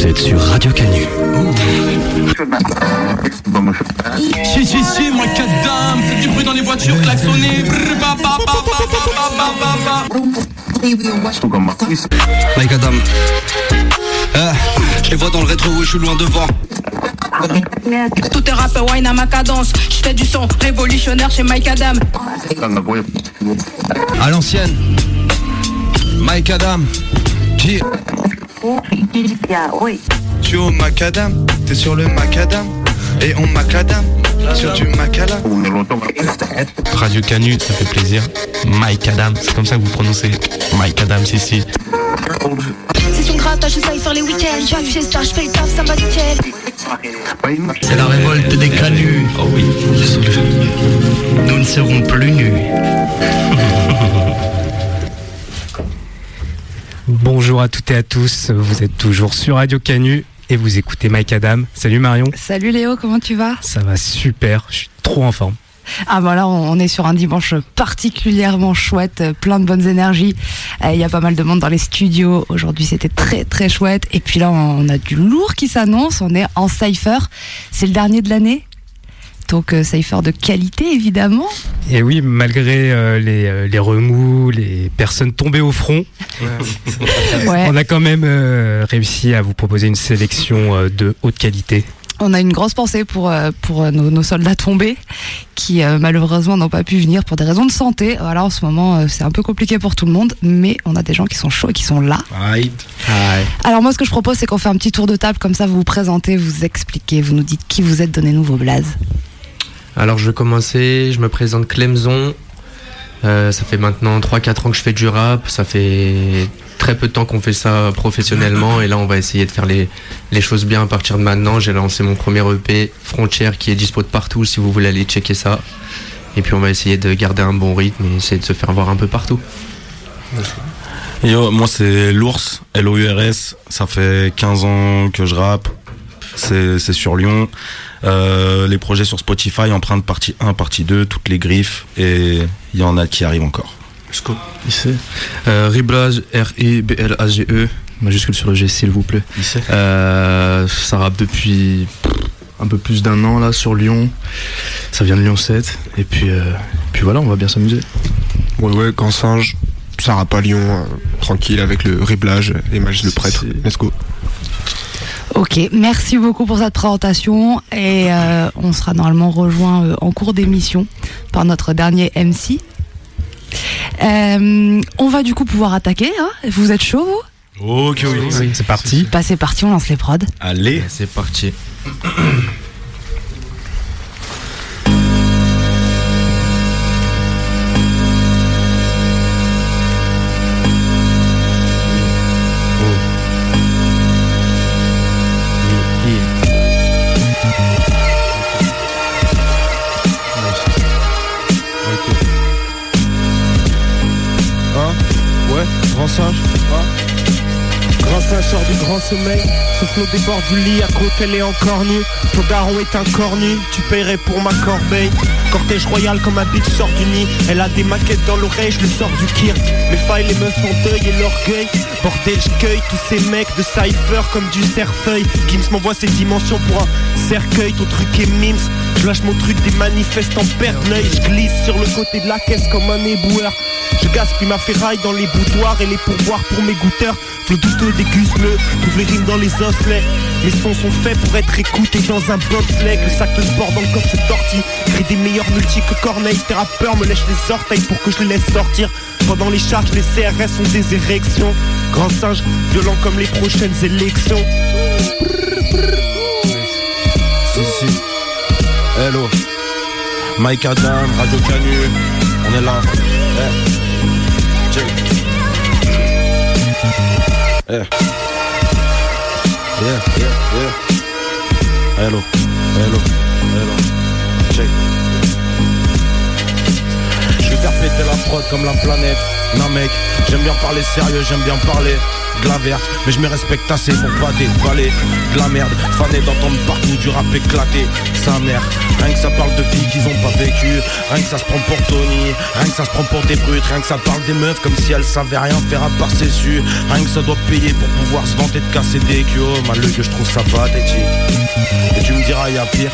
Vous êtes sur Radio Canu. Si, si, si, moi, cadam, faites du bruit dans les voitures, klaxonnez. Mike Adam. Euh, je les vois dans le rétro, je suis loin devant. Tout est rap, wine à ma cadence. Je fais du son révolutionnaire chez Mike Adam. À l'ancienne, Mike Adam. Qui Tu es au macadam, t'es sur le macadam Et on macadam sur du macala Radio Canu, ça fait plaisir. Mike Adam, c'est comme ça que vous prononcez. Mike Adam, si, si. C'est son grattage, je faire les week-ends. J'ai du fiesta, je fais le taf, ça va nickel. C'est la révolte des canuts. Oh oui, Nous ne serons plus nus. Bonjour à toutes et à tous, vous êtes toujours sur Radio Canu et vous écoutez Mike Adam. Salut Marion. Salut Léo, comment tu vas? Ça va super, je suis trop en forme. Ah voilà, on est sur un dimanche particulièrement chouette, plein de bonnes énergies. Euh, Il y a pas mal de monde dans les studios. Aujourd'hui, c'était très très chouette. Et puis là, on a du lourd qui s'annonce. On est en Cypher. C'est le dernier de l'année. Donc euh, Cypher de qualité, évidemment. Et oui, malgré euh, les, euh, les remous, les personnes tombées au front, Ouais. on a quand même euh, réussi à vous proposer une sélection euh, de haute qualité. On a une grosse pensée pour, euh, pour nos, nos soldats tombés qui euh, malheureusement n'ont pas pu venir pour des raisons de santé. Voilà, en ce moment, euh, c'est un peu compliqué pour tout le monde, mais on a des gens qui sont chauds et qui sont là. Alors moi, ce que je propose, c'est qu'on fait un petit tour de table, comme ça vous vous présentez, vous expliquez, vous nous dites qui vous êtes, donnez-nous vos blazes. Alors je vais commencer, je me présente Clemson. Euh, ça fait maintenant 3-4 ans que je fais du rap. Ça fait très peu de temps qu'on fait ça professionnellement. Et là, on va essayer de faire les, les choses bien à partir de maintenant. J'ai lancé mon premier EP, Frontière, qui est dispo de partout si vous voulez aller checker ça. Et puis on va essayer de garder un bon rythme et essayer de se faire voir un peu partout. Yo, moi c'est l'ours, L-O-U-R-S. Ça fait 15 ans que je rappe. C'est sur Lyon. Euh, les projets sur Spotify, empreinte partie 1, partie 2, toutes les griffes. Et il y en a qui arrivent encore. Scoop, ici. Euh, Riblage, R-I-B-L-A-G-E, majuscule sur le G s'il vous plaît. Euh, ça rappe depuis un peu plus d'un an là sur Lyon. Ça vient de Lyon 7. Et puis, euh, puis voilà, on va bien s'amuser. Ouais, ouais, quand singe, ça rappe à Lyon, euh, tranquille avec le réblage et Mage le prêtre. Let's go. Ok, merci beaucoup pour cette présentation et euh, on sera normalement rejoint euh, en cours d'émission par notre dernier MC. Euh, on va du coup pouvoir attaquer, hein vous êtes chaud vous? Ok, oui. C'est parti. Bah c'est parti, on lance les prods. Allez. C'est parti. Grand sommeil. Son flot du lit, à côté elle est encore nue. Ton daron est un cornu, tu paierais pour ma corbeille. Cortège royal comme un bitch sort du nid. Elle a des maquettes dans l'oreille, je le sors du kirk. Mes failles, les meufs en deuil et l'orgueil. Bordel, j'cueille tous ces mecs de cypher comme du cerfeuil. Gims m'envoie ses dimensions pour un cercueil Ton truc est mims, je lâche mon truc des perdent l'œil Je glisse sur le côté de la caisse comme un éboueur je gaspille ma ferraille dans les boudoirs et les pourboires pour mes goûteurs. Flot douteux déguste-le, trouve les rimes dans les osselets. Mes sons sont faits pour être écoutés dans un bobsleigh. Le sac de sport dans le coffre se tortille. Crée des meilleurs multi que Corneille. Tes rappeurs me lèchent les orteils pour que je les laisse sortir. Pendant les charges, les CRS ont des érections. Grand singe, violent comme les prochaines élections. Hello. Mike Adam, Radio Canu. On est là. Eh. Check. Eh. Yeah, yeah, yeah. Hello. Hello. Hello. Check. Je vais faire la prod comme la planète. Non mec, j'aime bien parler sérieux, j'aime bien parler mais je me respecte assez pour pas dévaler de la merde. Fané d'entendre partout du rap éclaté, sa mère. Rien que ça parle de filles qu'ils ont pas vécu, rien que ça se prend pour Tony, rien que ça se prend pour des brutes, rien que ça parle des meufs comme si elles savaient rien faire à part ses su. Rien que ça doit payer pour pouvoir se vanter de casser des culs. Mal que je trouve ça pathétique. Et tu me diras, y a pire.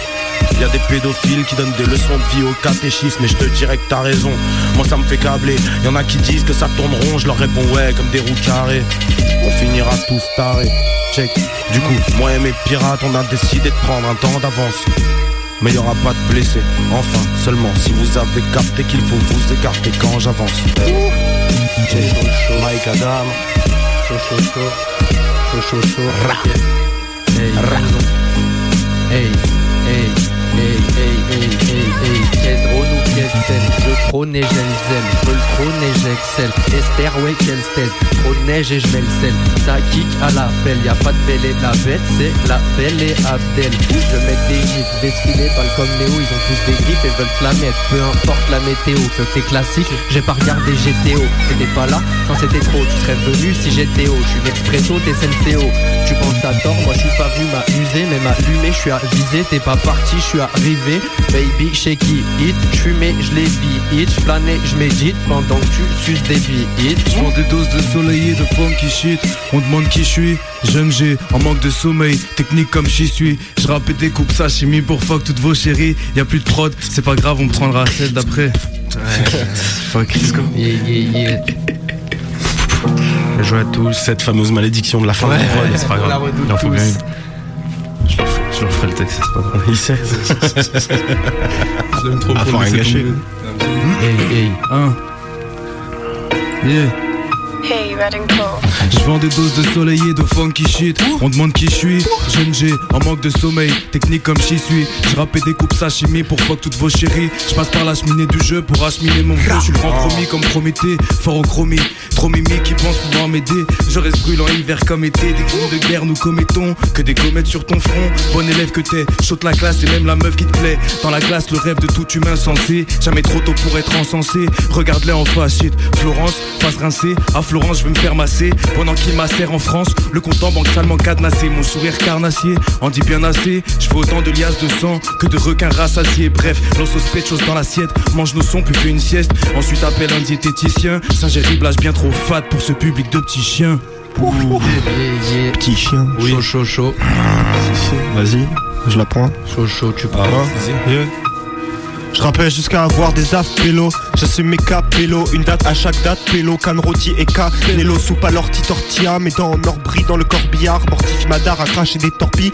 Y a des pédophiles qui donnent des leçons de vie au catéchisme Mais je te dirais que t'as raison, moi ça me fait câbler. Y en a qui disent que ça tourne rond, je leur réponds ouais comme des roues carrées. On finira tous tarés. Check, du coup, moi et mes pirates on a décidé de prendre un temps d'avance. Mais y aura pas de blessés, enfin, seulement si vous avez capté qu'il faut vous écarter quand j'avance. Mike Adam, chaud chaud chaud, chaud chaud chaud. Hey, sel Je prône et j'excelle, je le trône et j'excelle. Esther, ouais, quel stèle. Trop de neige et je mets le sel. Ça kick à la pelle, y a pas de belle et de la bête C'est la belle et Abdel. Je mets des gifs, destinés, pas comme Néo Ils ont tous des griffes et veulent la mettre. Peu importe la météo, que t'es classique J'ai pas regardé GTO T'étais pas là quand c'était trop. Tu serais venu si j'étais haut. Je suis t'es SNCO Tu penses à tort, moi je pas venu m'amuser Mais m'allumer, je suis avisé. T'es pas parti, je suis arrivé, baby shaky it, fumé, je les it, plané, je médite pendant que tu suces des billes Je prends des doses de soleil et de funky shit, on demande qui je suis, jeune G, en manque de sommeil, technique comme j'y suis, je rappe et découpe ça, chimie pour fuck toutes vos chéries, y a plus de prod, c'est pas grave, on prendra celle d'après. fuck, let's go. Yeah, yeah, yeah. Joue à tous cette fameuse malédiction de la fin ouais, de la prod, c'est pas grave, il en faut bien je leur, ferai, je leur ferai le texte, c'est pas grave. Il sait. je l'aime trop ah, pour faut rien gâcher. Hey, hey. Un. Yeah. Je vends des doses de soleil et de funky shit. On demande qui je suis. Jeune G, en manque de sommeil. Technique comme j'y suis. Je rappe et découpe sa chimie pour fuck toutes vos chéries. Je passe par la cheminée du jeu pour acheminer mon feu. Je suis grand promis comme Prométhée. Fort au chromie. Trop mimi qui pense pouvoir m'aider. Je reste brûlant hiver comme été. Des crimes de guerre nous commettons. Que des comètes sur ton front. Bon élève que t'es. Saute la classe et même la meuf qui te plaît. Dans la classe, le rêve de tout humain sensé. Jamais trop tôt pour être encensé. Regarde-les en face, shit. Florence, face rincée. À Florence, je veux me faire masser. Pendant qu'il macère en France, le compte en banque salement cadenassé. Mon sourire carnassier en dit bien assez. Je veux autant de liasses de sang que de requins rassasiés. Bref, l'os aux chose dans l'assiette. Mange nos sons, puis fais une sieste. Ensuite, appelle un diététicien. Saint-Gériblage bien trop fat pour ce public de petits chiens. Petit chien. Oui. Chaud, chaud, chaud. Vas-y, je la prends. Chaud, chaud, tu prends. Ah, yeah. Je rappelle jusqu'à avoir des affs pélo. J'assume mes capello Une date à chaque date pélo. Can rôti et K. Nello soupe à l'orti tortilla. En or brille dans le corbillard Mortifie madar à cracher des torpilles.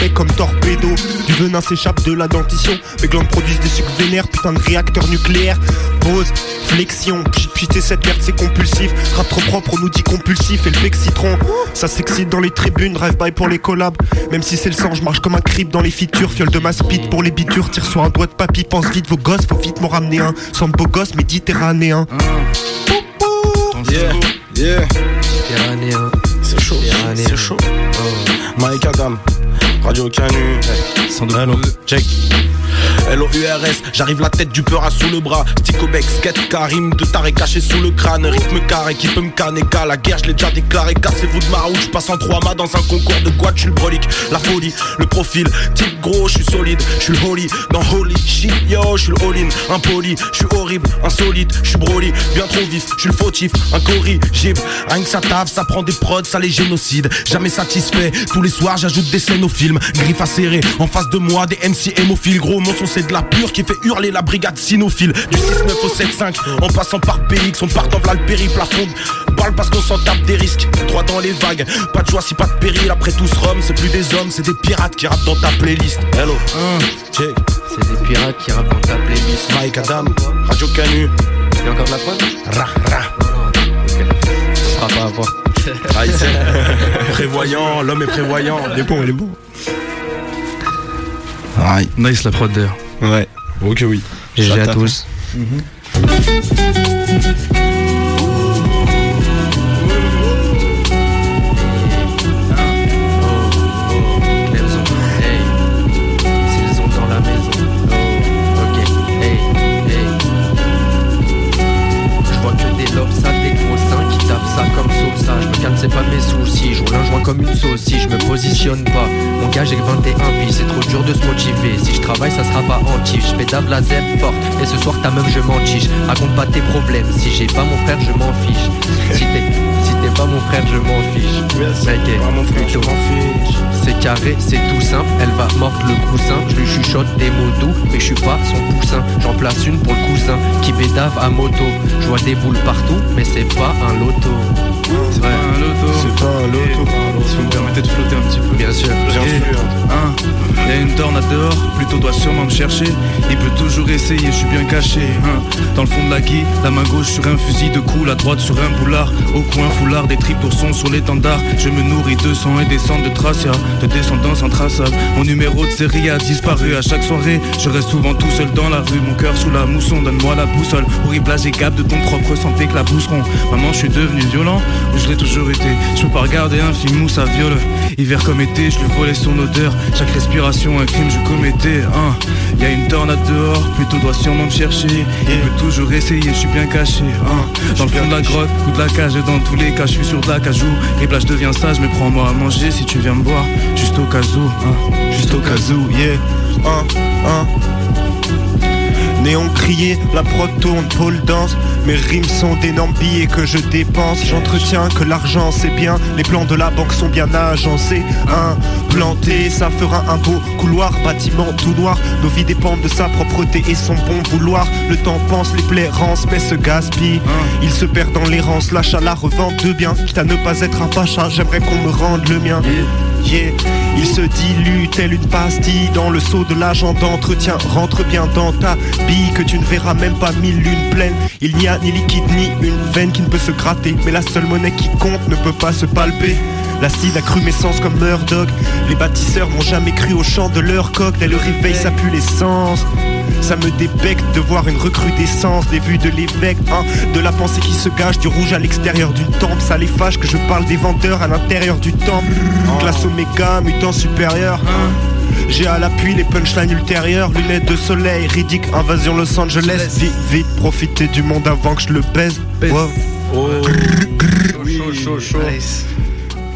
Bec comme torpedo. Du venin s'échappe de la dentition. Mes glandes produisent des sucs vénères Putain de réacteur nucléaire. Pause, flexion. Putain cette merde c'est compulsif. Rap trop propre on nous dit compulsif. Et le bec citron Ça s'excite dans les tribunes. Drive by pour les collabs. Même si c'est le sang je marche comme un creep dans les features Fiole de ma speed pour les bitures. Tire sur un doigt de papy Pense vite vos gosses, faut vite m'en ramener un. Sans beau gosse méditerranéen. Yeah, yeah. Méditerranéen. C'est chaud, c'est chaud. Oh. Mike Adam, Radio Canu. Sans de check. L-O-U-R-S, j'arrive la tête du peur à sous le bras. Stick au bec, skate, Karim, de taré caché sous le crâne. Rythme carré qui peut me canner, La guerre, je l'ai déjà déclaré. Cassez-vous de ma route, je passe en trois mâts dans un concours de le brolique. La folie, le profil, type gros, je suis solide. Je suis holy, dans holy shit, yo, je suis all-in. Impoli, je suis horrible, insolite, je suis broly, bien trop vif, je suis le fautif, incorrigible. Rien que ça tave, ça prend des prods, ça les génocides. Jamais satisfait, tous les soirs j'ajoute des scènes au film. Griffe serrer, en face de moi des MC hémophiles. Gros, mon son c'est de la pure qui fait hurler la brigade cynophile. Du 6-9 au 7-5, en passant par BX, on part dans le périple à fond. Balle parce qu'on s'en tape des risques, droit dans les vagues. Pas de joie si pas de péril, après tout ce rhum, c'est plus des hommes, c'est des pirates qui rappent dans ta playlist. Hello, check. C'est des pirates qui rappent dans ta playlist. Mike Adam, Radio Canu. Il y a encore de la preuve Ra, ra. Ok. Ça sera pas à voir. Ah, prévoyant, l'homme est prévoyant. Il est bon, il est bon. Ah, nice la prod d'ailleurs. Ouais. Ok, oui. GG à tous. Clemson, ça. Je me calme, c'est pas mes sous. de sauce si je me positionne pas. Mon gars, j'ai que 21 puis c'est trop dur de se motiver. Si je travaille, ça sera pas anti. Je pédale la zèbre forte. Et ce soir, ta meuf, je m'en. Raconte pas tes problèmes. Si j'ai pas mon frère, je m'en fiche. Si t'es pas mon frère, je m'en fiche. Mec, plutôt. C'est carré, c'est tout simple. Elle va mordre le coussin. Je lui chuchote des mots doux, mais je suis pas son poussin. J'en place une pour le cousin qui bédave à moto. Je vois des boules partout, mais c'est pas un loto. C'est pas un loto. C'est pas un loto. Si vous me permettez de flotter un petit peu. Bien sûr. Hein, y a une tornade dehors, plutôt doit sûrement me chercher. Il peut toujours essayer, je suis bien caché. Hein. Dans le fond de la guille, la main gauche sur un fusil de cool, la droite sur un boulard. Au coin, foulard, des tripes d'ourson sur l'étendard. Je me nourris de sang et des cendres de traces, y'a de descendance intraçable. Mon numéro de série a disparu à chaque soirée. Je reste souvent tout seul dans la rue, mon cœur sous la mousson. Donne-moi la boussole, horrible et gap de ton propre santé que la. Maman, je suis devenu violent, ou je l'ai toujours été. Je peux pas regarder un film où ça viole. Hiver comme été, je lui volais son odeur. Chaque respiration, un crime, je commettais. Hein. Y une tornade dehors, plutôt doit sûrement me chercher. Il peut toujours essayer, je suis bien caché. Hein. Dans le fond de la grotte ou de la cage, dans tous les cas, je suis sur de la cajou. Et là, je deviens sage, mais prends-moi à manger si tu viens me voir. Juste au cas où, hein. Juste au cas où, yeah. Un, un. Néon crié, la prod tourne, pôle danse. Mes rimes sont d'énormes billets que je dépense. J'entretiens que l'argent c'est bien. Les plans de la banque sont bien agencés. Implanté, ça fera un beau couloir. Bâtiment tout noir. Nos vies dépendent de sa propreté et son bon vouloir. Le temps pense, les plaies rancent, mais se gaspille. Il se perd dans l'errance, l'achat, la revente de biens. Quitte à ne pas être un pacha, j'aimerais qu'on me rende le mien. Il se dilue tel une pastille dans le seau de l'agent d'entretien. Rentre bien dans ta bille que tu ne verras même pas mille lunes pleines. Il n'y a ni liquide ni une veine qui ne peut se gratter. Mais la seule monnaie qui compte ne peut pas se palper. L'acide a cru mes sens comme Murdoch. Les bâtisseurs n'ont jamais cru au chant de leur coq. Dès le réveil, ça pue l'essence. Ça me débecte de voir une recrudescence des vues de l'évêque, hein, de la pensée qui se gâche, du rouge à l'extérieur d'une tempe. Ça les fâche que je parle des vendeurs à l'intérieur du temple. Classe oméga, mutant supérieur. J'ai à l'appui les punchlines ultérieures, lunettes de soleil, ridicule, invasion Los Angeles. Vite, vite, profiter du monde avant que je le baise. Wow. Chaud, chaud, chaud.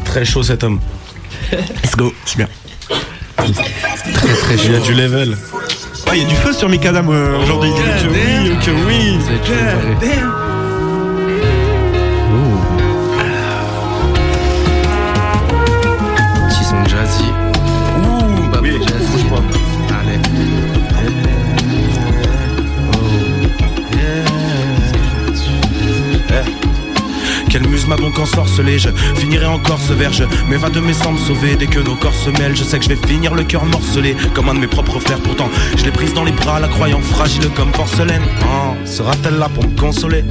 Très chaud cet homme. Let's go, c'est bien. Très très chaud. Il y a du level. Ah, il y a du feu sur Mikadam euh, aujourd'hui. Oui, oui. Petit Muse m'a donc ensorcelé Je finirai encore ce verge Mais va de mes sangs me sauver Dès que nos corps se mêlent Je sais que je vais finir le cœur morcelé. Comme un de mes propres frères Pourtant je l'ai prise dans les bras La croyant fragile comme porcelaine. Oh, Sera-t-elle là pour me consoler?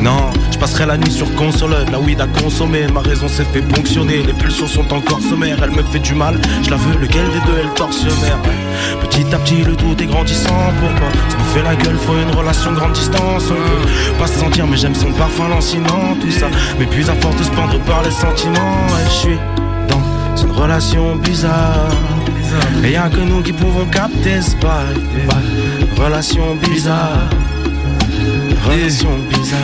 Non, je passerai la nuit sur console. La weed à consommer Ma raison s'est fait ponctionner. Les pulsions sont encore sommaires Elle me fait du mal. Je la veux, lequel des deux est le tortionnaire Petit à petit le doute est grandissant. Pourquoi se bouffer la gueule Faut une relation grande distance. Pas se sentir mais j'aime son parfum lancinant Tout ça. Mais puis à force de se prendre par les sentiments je suis dans une relation bizarre. Et que nous qui pouvons capter ce bail. Relation bizarre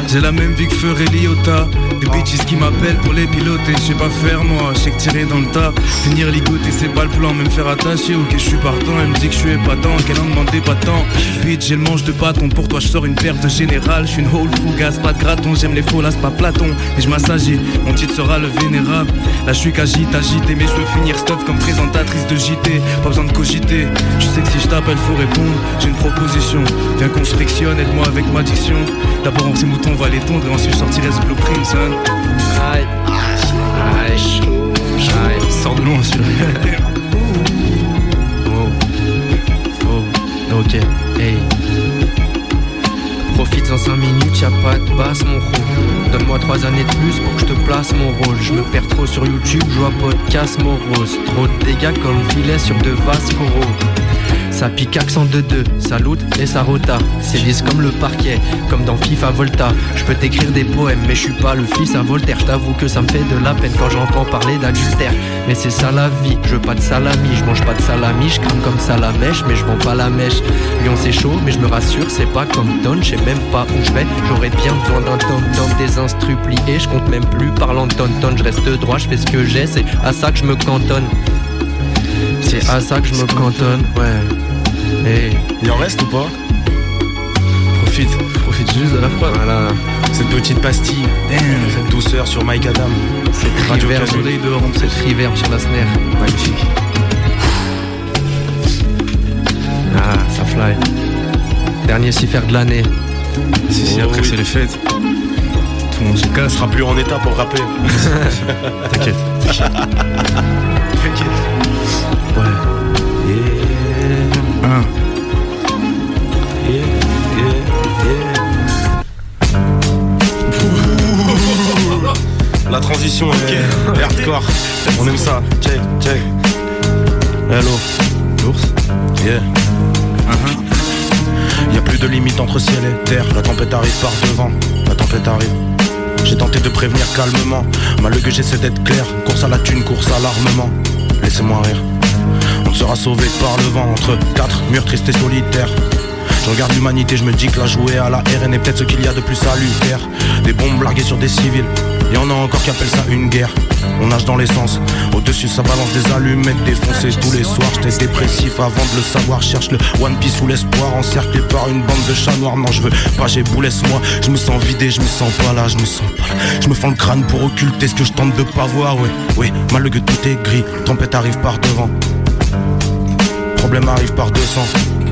J'ai la même vie que ferait Liota Des bitches qui m'appellent pour les piloter Je sais pas faire moi, je sais que tirer dans le tas Finir ligoter c'est pas le plan. Même faire attacher, ok je suis partant. Elle me dit que je suis épatant, qu'elle en demandait pas tant Bitch j'ai le manche de bâton Pour toi je sors une paire de général. Je suis une whole fougasse, pas de graton. J'aime les faux là pas Platon. Et je m'assagis, mon titre sera le vénérable. Là je suis qu'agite, agité Mais je veux finir stuff comme présentatrice de JT Pas besoin de cogiter. Je sais que si je t'appelle faut répondre. J'ai une proposition, viens qu'on se frictionne Aide-moi avec ma diction. D'abord on ces moutons on va les tondre Et ensuite je sortirai ce blueprint Sors de loin celui-là Oh. Oh. Ok. Hey. Profite en 5 minutes, y'a pas de basse mon rôle. Donne-moi 3 années de plus pour que je te place mon rôle. Je me perds trop sur YouTube, je vois podcast morose. Trop de dégâts comme filet sur de vastes coraux. Ça pique accent de deux, ça loot et ça rota. C'est lisse comme le parquet, comme dans FIFA Volta. Je peux t'écrire des poèmes, mais je suis pas le fils à Voltaire. T'avoue que ça me fait de la peine quand j'entends parler d'adultère. Mais c'est ça la vie, je veux pas de salami, je mange pas de salami, je crame comme ça la mèche, mais je vends pas la mèche. Lyon c'est chaud, mais je me rassure, c'est pas comme Don, je sais même pas où je vais. J'aurais bien besoin d'un tom tom des plié, je compte même plus. Parlant de tonton, je reste droit, je fais ce que j'ai, c'est à ça que je me cantonne. C'est à ça que je me cantonne, ouais. Et Il en reste ou pas? Profite, profite juste de la preuve. Voilà. Cette petite pastille, cette douceur sur Mike Adam. Cette reverb, cette reverb sur la snare, magnifique. Ah, ça fly. Dernier cipher de l'année. Si, si, Oh après oui. c'est les fêtes. Tout le monde se On casse. sera plus en état pour rapper. T'inquiète. T'inquiète. Ouais. Un. La transition est est hardcore. On aime ça. Check, check. Hello. L'ours? Yeah. Y a plus de limite entre ciel et terre. La tempête arrive par devant. La tempête arrive. J'ai tenté de prévenir calmement. Malgré que j'essaie d'être clair. Course à la thune, course à l'armement. Laissez-moi rire. On sera sauvé par le vent entre quatre murs tristes et solitaires. Je regarde l'humanité, je me dis que la jouer à la RN est peut-être ce qu'il y a de plus salutaire. Des bombes larguées sur des civils. Et on a encore qui appellent ça une guerre. On nage dans l'essence. Au-dessus, ça balance des allumettes défoncées tous les soirs. J'étais dépressif avant de le savoir. Cherche le One Piece sous l'espoir. Encerclé par une bande de chats noirs. Non, je veux pas, j'ai laisse-moi. Je me sens vidé, je me sens pas là, je me sens pas là. Je me fends le crâne pour occulter ce que je tente de pas voir. Oui, oui, malgré que tout est gris. Tempête arrive par devant. Problème arrive par 200.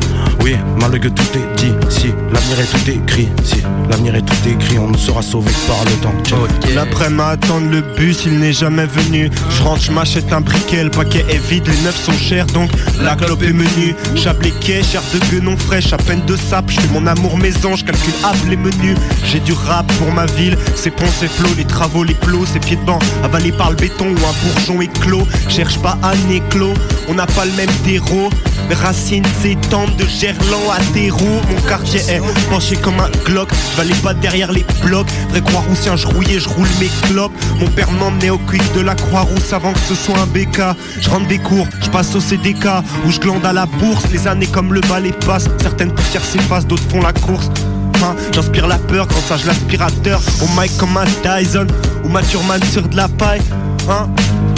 Oui, malgré que tout est dit, si l'avenir est tout écrit, si l'avenir est tout écrit, on ne sera sauvé par le temps. Check. L'après-midi attendre le bus, il n'est jamais venu. Je rentre, je m'achète un briquet, le paquet est vide, les neufs sont chers, donc la clope est menue. Chape les quais, chair de guenon fraîche, à peine de sap. Je fais mon amour maison, je calcule app les menus. J'ai du rap pour ma ville, c'est pont, c'est flot, les travaux, les plots, ces pieds de banc avalés par le béton ou un bourgeon éclos. Cherche pas un éclos, on n'a pas le même terreau. Mes racines s'étendent de Gerland à Terreau. Mon quartier est penché comme un Glock. Aller pas derrière les blocs. Vrai Croix-Roussien, je rouillais, je roule mes clopes. Mon père m'emmenait au quick de la Croix-Rousse avant que ce soit un BK. Je rentre des cours, je passe au CDK. Où je glande à la bourse. Les années comme le balai passent. Certaines poussières s'effacent, d'autres font la course. Hein, J'inspire la peur quand ça je l'aspirateur. Au mic comme un Dyson. Ou Maturman sur de la paille. Hein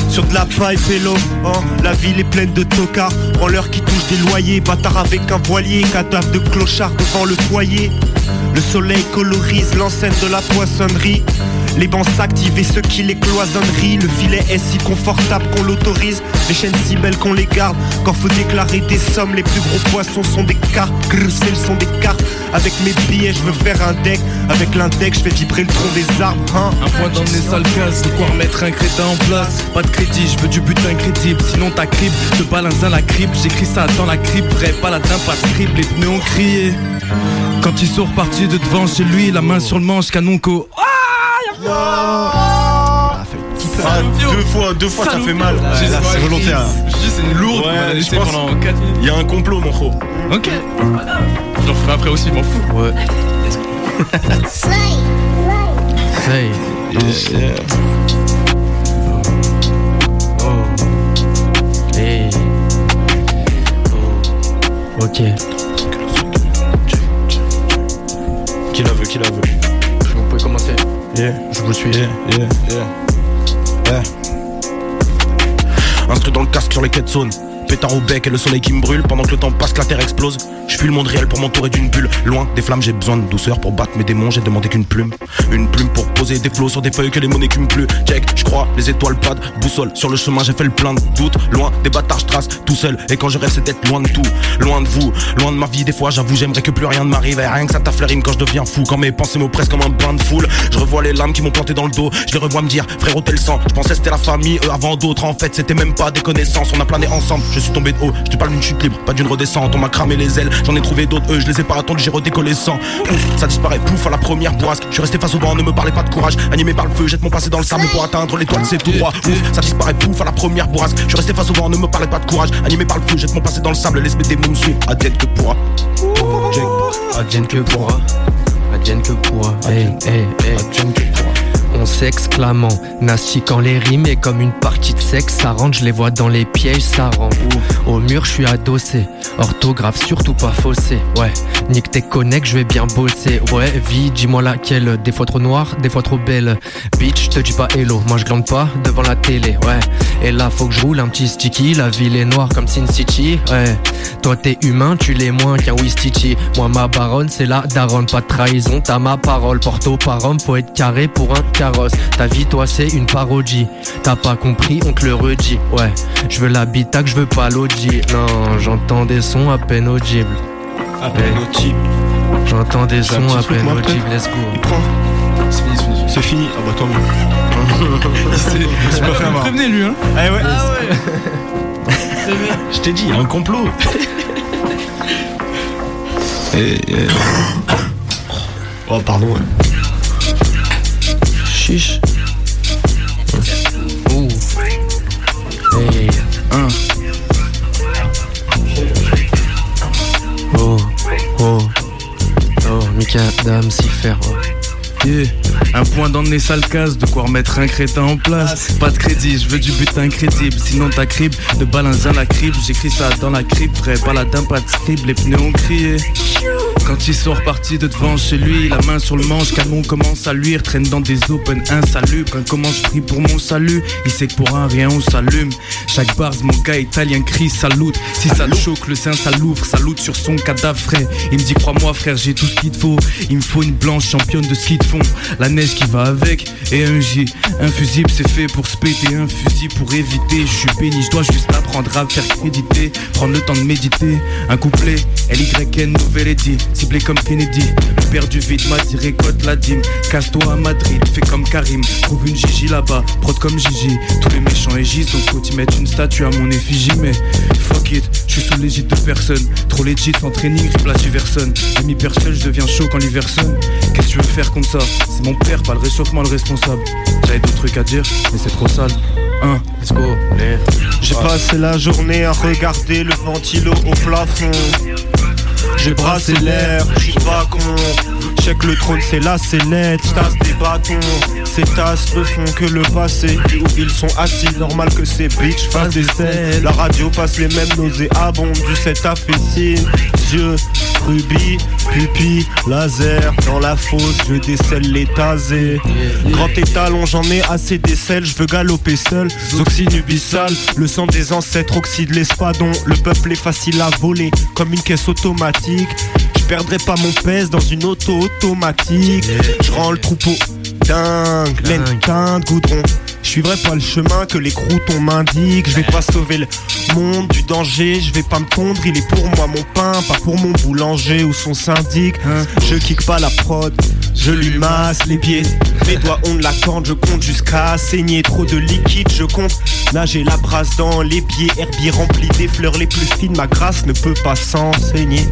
sur de la paille pélo, hein, la ville est pleine de tocards. Branleurs qui touchent des loyers, bâtards avec un voilier. Cadavre de clochard devant le foyer. Le soleil colorise l'enseigne de la poissonnerie les bancs s'activent ceux qui les cloisonnerient Le filet est si confortable qu'on l'autorise Les chaînes si belles qu'on les garde Quand faut déclarer des sommes Les plus gros poissons sont des cartes c'est le son des cartes Avec mes billets je veux faire un deck Avec l'index je fais vibrer le tronc des arbres hein. Un point dans les sales cases, de quoi remettre un crétin en place. Pas de crédit, je veux du but incrédible, sinon ta crib te balance dans la crypte. J'écris ça dans la crypte, vrai, pas latin, pas de script, les pneus ont crié. Quand ils sont repartis de devant chez lui, la main sur le manche, canon co. Ah, Ah, deux fois, deux fois ça fait mal. J'ai- Là, c'est ouais, volontaire. Je dis c'est une lourde, Ouais, je pense. pendant 4 minutes. Il y a un complot, mon gros. Ok. J'en ferai après aussi, je m'en fous. Ouais. Hey. Oh. Hey. Oh. Ok. Qui la veut, qui la veut Vous pouvez commencer. Yeah, Je vous suis. yeah, yeah, yeah. Yeah. Dans le casque sur les quais de zone. Pétard au bec et le soleil qui me brûle Pendant que le temps passe que la terre explose Je fuis le monde réel pour m'entourer d'une bulle. Loin des flammes j'ai besoin de douceur Pour battre mes démons. J'ai demandé qu'une plume Une plume pour poser des flots sur des feuilles que les mots n'écument plus. Check, je crois, les étoiles pas de boussole Sur le chemin j'ai fait le plein de doutes. Loin des bâtards je trace tout seul. Et quand je rêve c'est d'être loin de tout. Loin de vous, loin de ma vie. Des fois j'avoue j'aimerais que plus rien ne m'arrive. Et rien que ça t'affleurine quand je deviens fou. Quand mes pensées m'oppressent comme un bain de foule. Je revois les lames qui m'ont planté dans le dos. Je les revois me dire frérot t'es le sang. Je pensais c'était la famille eux avant d'autres. En fait c'était même pas des connaissances. On a plané ensemble, je suis tombé de haut. Je te parle d'une chute libre, pas d'une redescente. On m'a cramé les ailes, j'en ai trouvé d'autres Eux je les ai pas attendus, j'ai redécollé sans Ouf, ça disparaît, pouf à la première bourrasque Je suis resté face au vent, ne me parlez pas de courage. Animé par le feu, jette mon passé dans le sable Pour atteindre l'étoile c'est tout droit. Ouf, ça disparaît, pouf à la première bourrasque Je suis resté face au vent, ne me parlez pas de courage. Animé par le feu, jette mon passé dans le sable Laisse mes démons suivre, advienne que pourra. Advienne que pourra. Que pourra. Hey, hey, hey. Advienne que pourra mon sexe clamant. Nasty quand les rimes et comme une partie de sexe, ça rentre, je les vois dans les pièges, ça rend. Au mur, je suis adossé. Orthographe, surtout pas faussé. Ouais, nique tes connects, je vais bien bosser. Ouais, vie, dis-moi laquelle. Des fois trop noire, des fois trop belle. Bitch, te dis pas hello. Moi, je glande pas devant la télé. Ouais, et là, faut que je roule un petit sticky. La ville est noire comme Sin City. Ouais, toi, t'es humain, tu l'es moins qu'un Wistiti. Moi, ma baronne, c'est la daronne. Pas de trahison, t'as ma parole. Porto par homme, faut être carré pour un carrosse. Ta vie, toi, c'est une parodie. T'as pas compris, on te le redit. Ouais, je veux l'habitacle, je veux pas l'audit. Non, j'entends des sons à peine audibles. À peine audibles. J'entends des sons à peine audibles, let's go. Il prend. C'est fini, c'est fini. C'est fini. Ah bah tant mieux. Suis pas fait avoir. Prévenez lui, hein. Ah ouais. Je t'ai dit, un complot. Et, et- Oh pardon. ouais. Chiche. Ouh. Hey. Un. Oh. Oh. Oh, Mika, dame, si faire. oh. Yeah. Un point dans le nez sale casse, de quoi remettre un crétin en place. Pas de crédit, je veux du but incrédible. Sinon ta crible, de balance dans la crible. J'écris ça dans la crible, vrai, pas la dame, pas de scribe. Les pneus ont crié. Quand ils sont repartis de devant chez lui, la main sur le manche, canon commence à luire, traîne dans des open insalubres. Comment je prie pour mon salut Il sait que pour un rien on s'allume. Chaque bars, mon gars italien crie salute. Si ça le choque, le sein ça l'ouvre, salute sur son cadavre frais. Il me dit crois-moi frère, j'ai tout ce qu'il te faut. Il me faut une blanche championne de ski de fond, la neige qui va avec et un J. Un fusible c'est fait pour se péter, un fusil pour éviter. Je suis béni, je dois juste apprendre à faire créditer, prendre le temps de méditer. Un couplet, LYN nouvelle ciblé comme Kennedy. Le père du vide m'a dit récolte la dîme. Casse-toi à Madrid, fais comme Karim, trouve une Gigi là-bas, prod comme Gigi. Tous les méchants égissent, donc faut y mettre une statue à mon effigie. Mais fuck it, je suis sous l'égide de personne. Trop legit en training, place du Verson. Ami personnel, je deviens chaud quand l'hiver sonne. Qu'est-ce que tu veux faire comme ça? C'est mon père, pas le réchauffement le responsable. J'avais d'autres trucs à dire, mais c'est trop sale. Un, let's go. J'ai passé la journée à regarder le ventilo au plafond. J'ai brassé l'air, je suis pas con. Check le trône, c'est là, c'est net. Tasse des bâtons, ces tasses ne font que le passé. Où ils sont assis, normal que ces bitches fassent des scènes. La radio passe les mêmes nauséabondes du set à fessine. Yeux, rubis, pupille, laser. Dans la fosse, je décèle les tasés. Grand étalon, j'en ai assez d'aisselles, je veux galoper seul. Zoxinubisal, le sang des ancêtres oxyde l'espadon. Le peuple est facile à voler, comme une caisse automatique. Je perdrai pas mon pèse dans une auto automatique. Je rends le troupeau dingue, laine teinte, goudron. Je suivrai pas le chemin que les croutons m'indiquent. Je vais pas sauver le monde du danger. Je vais pas me tondre, il est pour moi mon pain, pas pour mon boulanger ou son syndic. Je kick pas la prod, je lui masse les pieds. Mes doigts ont de la corde, je compte jusqu'à saigner. Trop de liquide, je compte. Nager la brasse dans les pieds, herbier rempli des fleurs les plus fines. Ma grâce ne peut pas s'enseigner.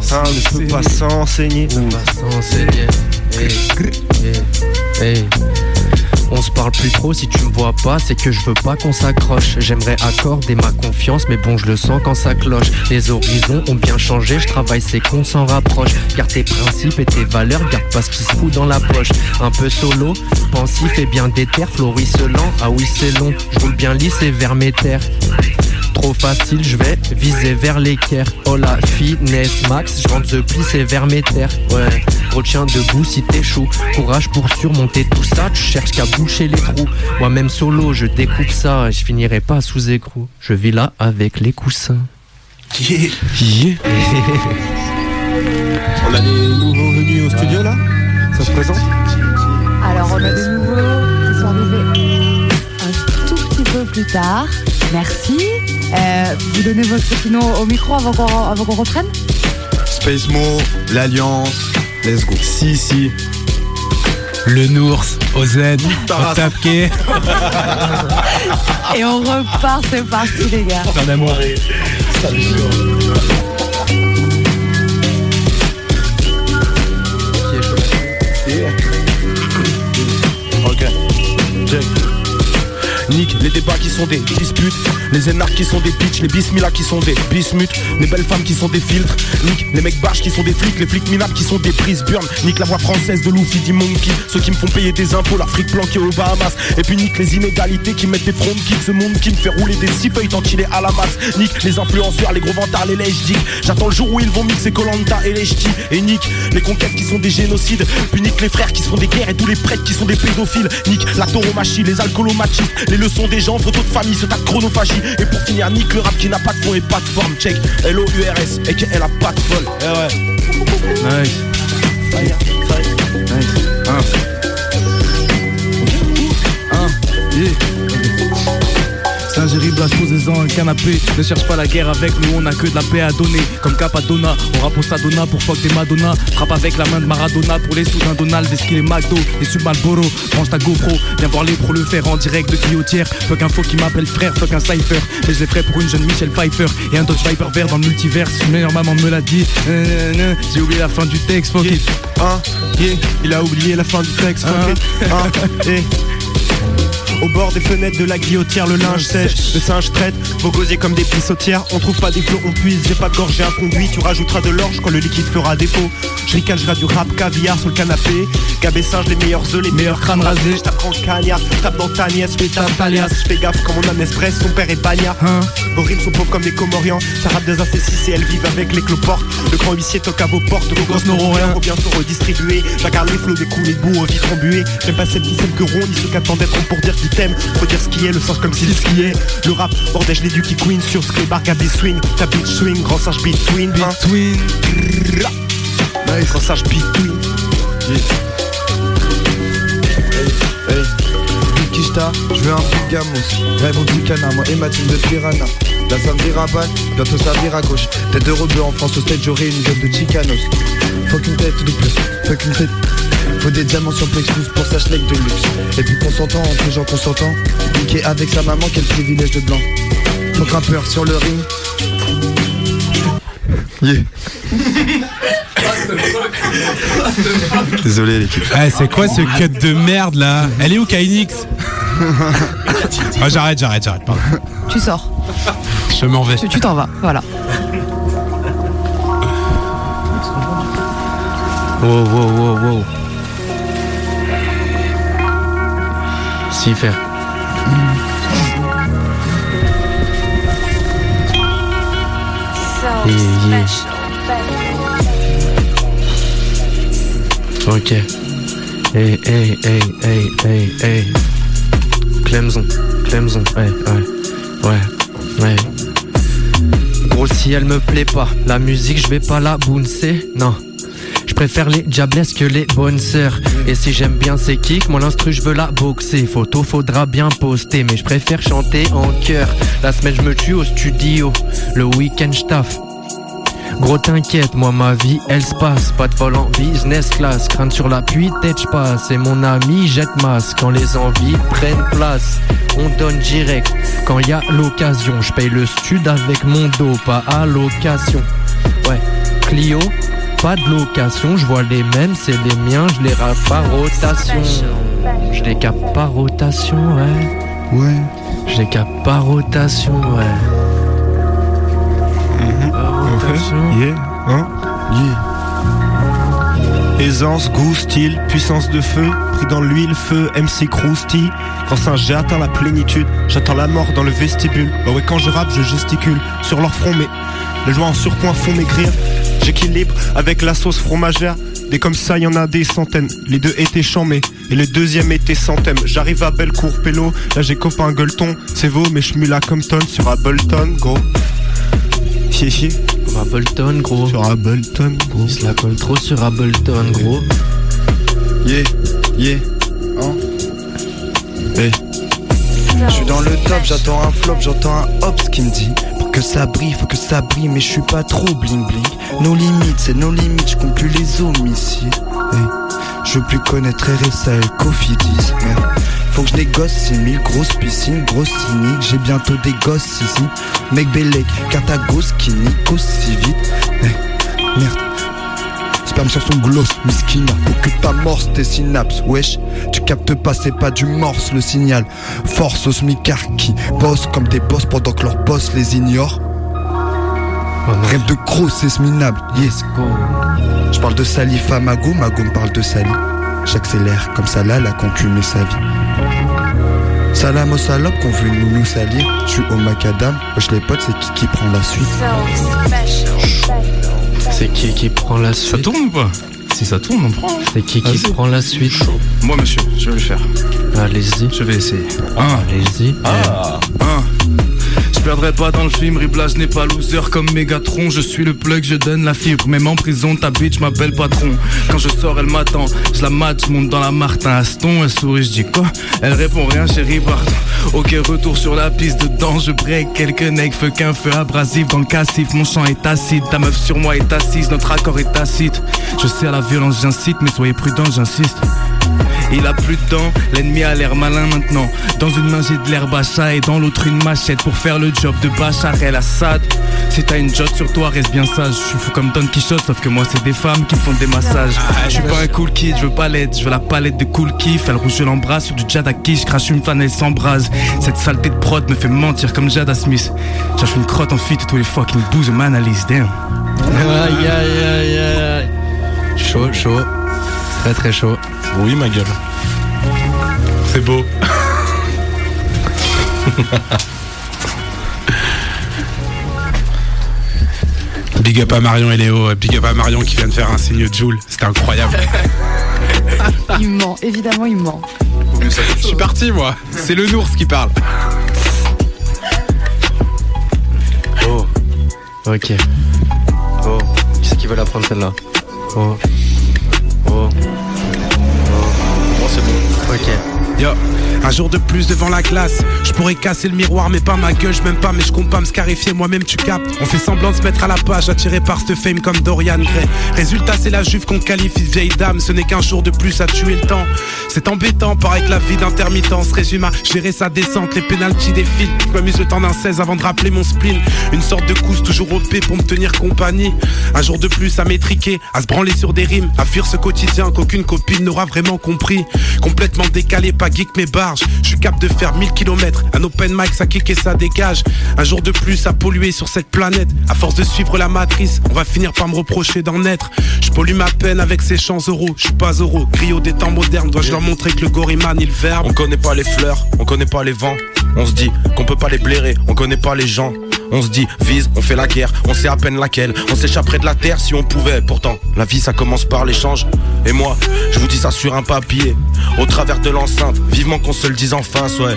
Ça ne peut pas s'enseigner. S'enseigner. Hey, hey, hey. On se parle plus trop, si tu me vois pas, c'est que je veux pas qu'on s'accroche. J'aimerais accorder ma confiance, mais bon, je le sens quand ça cloche. Les horizons ont bien changé, je travaille, c'est qu'on s'en rapproche. Garde tes principes et tes valeurs, garde pas ce qui se fout dans la poche. Un peu solo, pensif et bien déter, florisselant. Ah oui, c'est long, je roule bien lisse et vers mes terres. Trop facile, je vais viser vers l'équerre. Oh la finesse max, je rentre the plis et vers mes terres. Ouais, retiens debout si t'échoues. Courage pour surmonter tout ça, tu cherches qu'à boucher les trous. Moi-même solo, je découpe ça et je finirai pas sous écrou. Je vis là avec les coussins. Yeah. Yeah. On a des nouveaux venus au studio là? Ça se présente? Alors on a des nouveaux qui sont arrivés un tout petit peu plus tard. Merci. Euh, vous donnez votre nom au micro avant qu'on avant qu'on reprenne Space Mo, l'Alliance, let's go. Si, si. Le Nours, OZ, Taras. Tapke. Et on repart, c'est parti les gars. D'amour. Ok. Nique les débats qui sont des disputes. Les énarques qui sont des bitches, les bismillah qui sont des bismuts. Les belles femmes qui sont des filtres. Nique les mecs bâches qui sont des flics, les flics minables qui sont des prises burn. Nique la voix française de Luffy, dit Monkey. Ceux qui me font payer des impôts, leur fric planqué aux Bahamas. Et puis nique les inégalités qui mettent des front kicks. Ce monde qui me fait rouler des six feuilles tant qu'il est à la masse. Nique les influenceurs, les gros vantards, les lèches. J'attends le jour où ils vont mixer Colanta et les ch'tis. Et nique les conquêtes qui sont des génocides. Puis les frères qui se font des guerres et tous les prêtres qui sont des pédophiles. Nique la tauromachie, les alcoolomachistes, les leçons des gens, photos de famille, ce tas de chronophagie. Et pour finir, nique le rap qui n'a pas de fond et pas de forme. Check L-O-U-R-S et qu'elle a pas de folle. Eh ouais. Nice. Nice. Un. Un. Yeah. Saint-Gériblage, posez-en un canapé. Ne cherche pas la guerre avec nous, on a que de la paix à donner. Comme Capadonna, on rappe au Sadona pour fuck des Madonna. Frappe avec la main de Maradona pour les sous d'un Donald, des est McDo et sub Malboro. Branche ta GoPro, viens voir les pros le faire en direct de Guillotière. Fuck un faux qui m'appelle frère, fuck un cypher. Mais je les ferai pour une jeune Michelle Pfeiffer et un Dodge Viper vert dans le multiverse. Une meilleure maman me l'a dit. Euh, J'ai oublié la fin du texte, fuck it. Hein, yeah, il a oublié la fin du texte. Hein? ok. Hein, eh. Au bord des fenêtres de la guillotière, le linge sèche, le singe traite, vos gosiers comme des pissotières. On trouve pas des flots, on puise, j'ai pas de gorge, j'ai un conduit. Tu rajouteras de l'orge quand le liquide fera défaut. Je ricane, je du rap, caviar sur le canapé. Gabé singe, les meilleurs œufs, les meilleurs crânes rasés. Je t'apprends cagnard, je tape dans ta nièce, je fais ta palias. Je fais gaffe comme on a Nespresso, son père est bagnard. Vos rimes sont pauvres comme des Comorians. Ça rappe des AC6 et elles vivent avec les cloportes. Le grand huissier toque à vos portes, vos gosses n'auront rien. Faut bientôt redistribuer. J'agarde les flots des coups, les bouts, vitres embuées. J'aime pas celles qui s'aiment que rond, ni ceux qui attendent d'être pour dire qu'ils t'aiment. Faut dire ce qui est, le sens comme s'il skiait. Le rap, bordège les Duki Queen sur ce bar Gabi swing. Ta bitch swing, grand singe between. Between. Grand singe between. Hey, Big Kishta, je veux un Big Gamos Rêve au moi et ma team de Piranha vire à balle, bientôt ça vire à gauche Tête de rebeu en France au stage j'aurai une gueule de Chicanos Fuck une tête de plus, fuck une tête Faut des diamants sur Plexus pour sa schleck de luxe Et puis consentant entre gens consentants Niquer avec sa maman, quel privilège de blanc Fuck rappeur sur le ring Yeah Désolé l'équipe. Eh, c'est quoi ce cut de merde là? Elle est où Kainix? Ah, J'arrête, j'arrête, j'arrête. pardon. Tu sors. Je m'en vais. Tu tu t'en vas. Voilà. Wow, wow, wow, wow. Si faire. So Yeah. Ok. Hey, hey, hey, hey, hey, hey. Clemson, Clemson, ouais, ouais, ouais, ouais. Gros, si elle me plaît pas, la musique, je vais pas la bouncer, non. Je préfère les diablesses que les bonnes sœurs. Et si j'aime bien ces kicks, mon instru, je veux la boxer. Photo, faudra bien poster, mais je préfère chanter en chœur. La semaine, je me tue au studio. Le week-end, je taffe. Gros t'inquiète, moi ma vie elle se passe Pas de vol en business class Crainte sur l'appui, tête je passe Et mon ami jette masse Quand les envies prennent place On donne direct Quand y a l'occasion Je paye le stud avec mon dos Pas à location Ouais, Clio pas de location, je vois les mêmes, c'est les miens, je les rappe par rotation. Je les capte par rotation, ouais. Ouais. Je les capte par rotation, ouais. Par rotation. Yeah, hein? Aisance, goût, style, puissance de feu, pris dans l'huile, feu, MC Krusty. Quand singe, j'ai atteint la plénitude, j'attends la mort dans le vestibule. Bah ouais, quand je rappe, je gesticule sur leur front, mais les joints en surpoint font maigrir. J'équilibre avec la sauce fromagère. Des comme ça, y en a des centaines. Les deux étaient chamés et le deuxième était sans thème. J'arrive à Bellecour, Pélo. Là, j'ai copain gueuleton. C'est beau, mais je là comme tonne sur Ableton, gros. Chier. Sur Ableton, gros. Sur Ableton, gros. Il se la colle trop sur Ableton, gros. Yeah, yeah, hein? Hey. Je suis dans le top, j'attends un flop, j'entends un hop qui me dit que ça brille, faut que ça brille, mais je suis pas trop bling bling. Nos limites, c'est nos limites, je plus les homicides. Hey, Je veux plus connaître RSA Cofidis Merde. Faut que je négocie mille grosses piscines, grosses cyniques J'ai bientôt des gosses ici. Mec Bellec, Cartagos qui nique aussi vite. Merde Sperme sur son gloss, miskina. Occupe ta morse, tes synapses, wesh. Tu captes pas, c'est pas du morse le signal. Force aux smicards qui bossent comme des boss pendant que leurs boss les ignorent. Rêve de gros, c'est ce minable, yes go. Je parle de Salif à Mago, me parle de Sali. J'accélère, comme ça là, la concu met sa vie. Salam aux salopes qu'on veut nous nous salir. Je suis au macadam, wesh les potes, c'est qui qui prend la suite. C'est qui qui prend la suite Ça tourne ou pas Si ça tourne, on prend. C'est qui qui prend la suite Moi, monsieur, je vais le faire. Allez-y. Je vais essayer. Un. Allez-y. Ah. Un. Perdrai pas dans le film, Ribla, je n'ai pas loser comme Megatron. Je suis le plug, je donne la fibre. Même en prison, ta bitch m'appelle patron. Quand je sors, elle m'attend. Je la mate, je monte dans la Martin Aston. Elle sourit, je dis quoi? Elle répond rien, chérie, pardon. Ok, retour sur la piste dedans. Je break quelques necks, feu qu'un feu abrasif dans le cassif. Mon chant est acide, ta meuf sur moi est assise. Notre accord est tacite. Je sais à la violence, j'incite, mais soyez prudents, j'insiste. Il a plus de dents, l'ennemi a l'air malin maintenant. Dans une main j'ai de l'herbe à chat et dans l'autre une machette pour faire le job de Bachar el Assad. Si t'as une jotte sur toi, reste bien sage. Je suis fou comme Don Quichotte, sauf que moi c'est des femmes qui font des massages. Je suis pas un cool kid, je veux pas l'aide, je veux la palette de cool kiff. Elle rouge, je l'embrasse sur du Jadaki, je crache une fan, elle s'embrase. Cette saleté de prod me fait mentir comme Jada Smith. Cherche une crotte en fit et tous les fucking bouses m'analysent, damn. Aïe aïe aïe aïe. Chaud, chaud. Très très chaud. Oui, ma gueule. C'est beau. Big up à Marion et Léo, big up à Marion qui vient de faire un signe Joule, c'était incroyable. Il ment, évidemment, il ment. Je suis parti moi, c'est le Nours qui parle. Oh. Ok. Oh. Qui c'est qui veut la prendre celle-là? Oh. Oh. Ok. Un jour de plus devant la glace. Je pourrais casser le miroir, mais pas ma gueule, je m'aime pas, mais je compte pas me scarifier, moi-même tu captes. On fait semblant de se mettre à la page, attiré par ce fame comme Dorian Gray. Résultat, c'est la juve qu'on qualifie de vieille dame, ce n'est qu'un jour de plus à tuer le temps. C'est embêtant, pareil que la vie d'intermittence résume à gérer sa descente, les pénalties défilent. Je m'amuse le temps d'un 16 avant de rappeler mon spleen. Une sorte de cousse toujours au pour me tenir compagnie. Un jour de plus à m'étriquer, à se branler sur des rimes, à fuir ce quotidien qu'aucune copine n'aura vraiment compris. Complètement décalé, pas geek mais Je suis cap de faire 1000 km. Un open mic, ça kick et ça dégage. Un jour de plus à polluer sur cette planète. À force de suivre la matrice, on va finir par me reprocher d'en être. Je pollue ma peine avec ces champs euros. Je suis pas euro. Griot des temps modernes, dois-je leur montrer que le goriman il verbe? On connaît pas les fleurs, on connaît pas les vents. On se dit qu'on peut pas les blairer, on connaît pas les gens. On se dit, vise, on fait la guerre, on sait à peine laquelle. On s'échapperait de la terre si on pouvait. Pourtant, la vie ça commence par l'échange. Et moi, je vous dis ça sur un papier, au travers de l'enceinte. Vivement qu'on se le dise en face, ouais.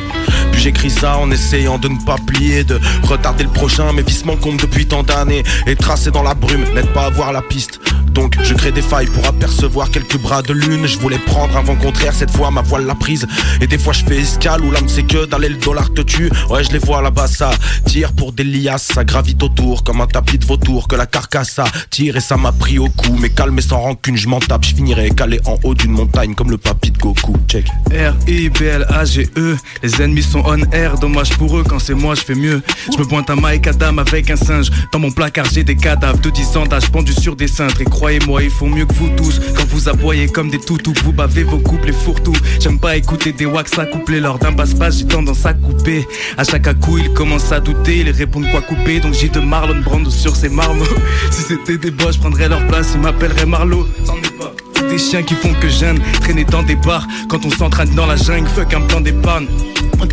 Puis j'écris ça en essayant de ne pas plier, de retarder le prochain. Mes vices compte depuis tant d'années. Et tracé dans la brume, n'aide pas à voir la piste. Donc je crée des failles pour apercevoir quelques bras de lune. Je voulais prendre un vent contraire, cette fois ma voile l'a prise. Et des fois je fais escale où l'âme c'est que d'aller le dollar te tue. Ouais, je les vois là-bas, ça tire pour des ça gravite autour comme un tapis de vautour. Que la carcasse ça tire et ça m'a pris au cou. Mais calme et sans rancune, je m'en tape. Je finirai calé en haut d'une montagne comme le papy de Goku. Check. R-I-B-L-A-G-E. Les ennemis sont on air, dommage pour eux quand c'est moi je fais mieux Je me pointe à Mike Adam avec un singe Dans mon placard j'ai des cadavres de 10 ans d'âge pendus sur des cintres Et croyez-moi ils font mieux que vous tous Quand vous aboyez comme des toutous Vous bavez vos couples et fourre-tout J'aime pas écouter des wax à coupler Lors d'un basse-passe j'ai tendance à couper À chaque coup ils commencent à douter Ils répondent quoi couper Donc j'ai de Marlon Brando sur ses marmots. Si c'était des bois je prendrais leur place Ils m'appelleraient Marlowe C'en est pas des chiens qui font que jeune, traîner dans des bars quand on s'entraîne dans la jungle, fuck un plan d'épargne.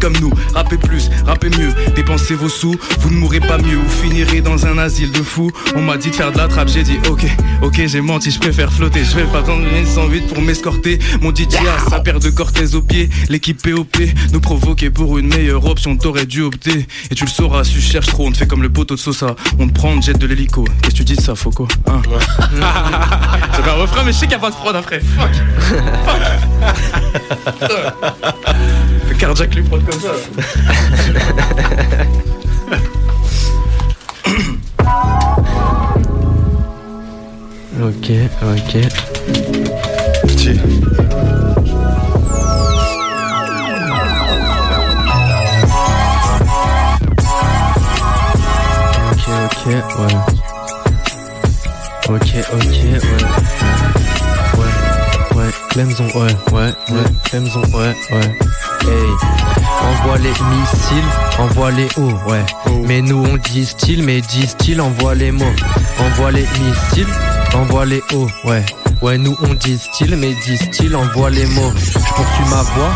Comme nous, rappez plus, rappez mieux, dépensez vos sous, vous ne mourrez pas mieux, vous finirez dans un asile de fous. On m'a dit de faire de la trappe, j'ai dit ok, ok, j'ai menti, je préfère flotter, je vais pas prendre une 108 pour m'escorter. Mon DJ a sa paire de Cortez au pied, l'équipe POP nous provoquer pour une meilleure option, t'aurais dû opter. Et tu le sauras, si tu cherches trop, on te fait comme le poteau de Sosa, on te prend, on te jette de l'hélico. Qu'est-ce que tu dis de ça, Foucault hein? J'avais un refrain, mais je sais qu'il fraude après. Fuck. Fuck. Fait cardiaque comme ça. Ok, ok. Petit. Ok, ok, ouais. Ok, ok, ouais. Clemson, ouais, ouais, ouais, Clemson, ouais, ouais. Hey, envoie les missiles, envoie les hauts, ouais. Mais nous on dit style, mais dit style, envoie les mots. Envoie les missiles, envoie les hauts, ouais. Ouais, nous on dit style, mais dit style, envoie les mots. Je poursuis ma voix,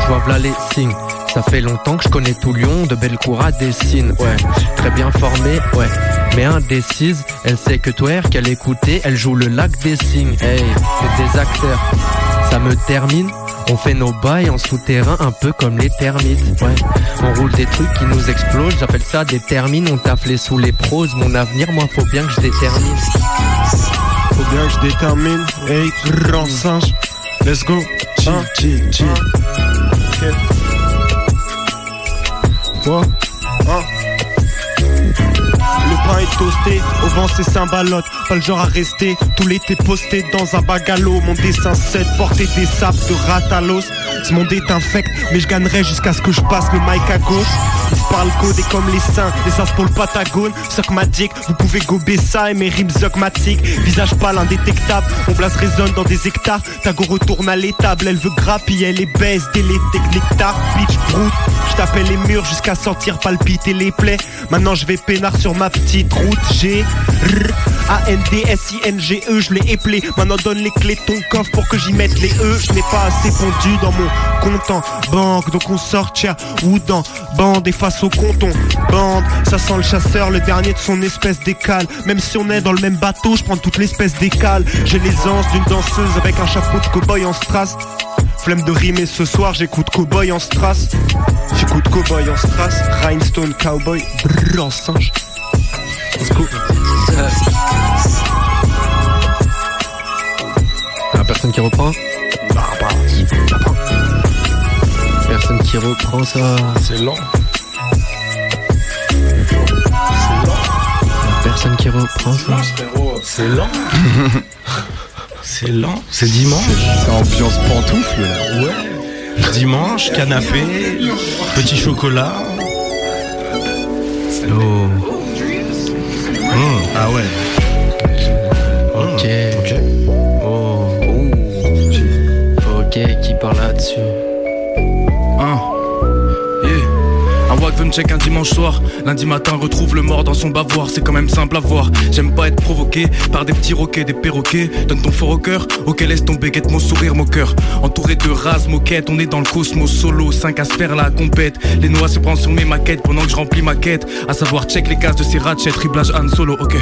je vois v'là les signes. Ça fait longtemps que je connais tout Lyon, de Bellecour à Dessine, ouais. Très bien formée, ouais. Mais indécise, elle sait que toi, qu'elle écoutait, elle joue le lac des signes. Hey, c'est des acteurs. Ça me termine, on fait nos bails en souterrain un peu comme les termites, ouais. On roule des trucs qui nous explosent, j'appelle ça des termines, on taffe les sous les proses. Mon avenir, moi, faut bien que je détermine. Faut bien que je détermine. Hey, grand singe. Let's go. Quoi Hein le pain est toasté, au vent c'est symbalote, pas le genre à rester, tout l'été posté dans un bagalo, mon dessin 7, porter des sapes de ratalos, ce monde est infect, mais je gagnerai jusqu'à ce que je passe le mic à gauche, je parle code et comme les seins, les sens pour le patagone, Socmatic, vous pouvez gober ça et mes rimes zogmatiques, visage pâle indétectable, mon blast résonne dans des hectares, Tago retourne à l'étable, elle veut grappiller, elle les baisse, dès les techniques tard, bitch, brute, je t'appelle les murs jusqu'à sentir palpiter les plaies, maintenant je vais peinard sur ma petite route. G R A N D S I N G E je l'ai éplé maintenant donne les clés de ton coffre pour que j'y mette les E. Je n'ai pas assez fondu dans mon compte en banque donc on sort tiens ou dans bande et face au compton bande ça sent le chasseur le dernier de son espèce d'écale. Même si on est dans le même bateau je prends toute l'espèce d'écale. J'ai les anses d'une danseuse avec un chapeau de cowboy en strass. Flemme de rimer ce soir, j'écoute Cowboy en strass. J'écoute Cowboy en strass, Rhinestone Cowboy, brrr en singe. Let's go. Y'a personne qui reprend Personne qui reprend ça. C'est lent. Personne qui reprend ça. C'est lent. C'est lent. C'est dimanche. C'est ambiance pantoufle là. Ouais. Dimanche, canapé, petit chocolat. Oh. Ah ouais. Parle là-dessus veut me check un dimanche soir. Lundi matin, retrouve le mort dans son bavoir. C'est quand même simple à voir. J'aime pas être provoqué par des petits roquets, des perroquets. Donne ton fort au cœur. Ok, laisse tomber, guette mon sourire, mon cœur. Entouré de rases, moquettes. On est dans le cosmos solo. 5 à se faire la compète. Les noix se prennent sur mes maquettes pendant que je remplis ma quête. À savoir, check les cases de ces ratchets. Triblage Han Solo, ok.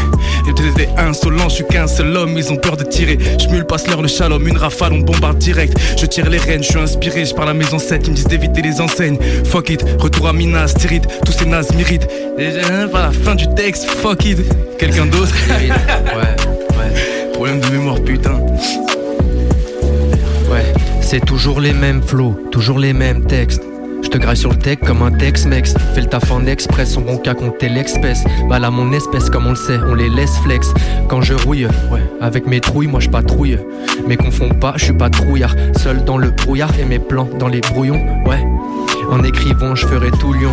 Et des insolents, je suis qu'un seul homme. Ils ont peur de tirer. Je mule, passe leur le shalom. Une rafale, on bombarde direct. Je tire les rênes, je suis inspiré. Je parle à maison 7. Ils me disent d'éviter les enseignes. Fuck it. Retour à Minas, Tous ces nazes méritent. Déjà, pas la fin du texte. Fuck it. Quelqu'un d'autre Ouais, ouais. Problème de mémoire, putain. Ouais, c'est toujours les mêmes flots, toujours les mêmes textes. Je te graille sur le tech comme un Tex-Mex. Fais le taf en express, on bon qu'à compter l'espèce. Mal à mon espèce, comme on le sait, on les laisse flex. Quand je rouille, ouais, avec mes trouilles, moi je patrouille. Mais confonds pas, je suis pas trouillard. Seul dans le brouillard et mes plans dans les brouillons, ouais. En écrivant, je ferai tout lion.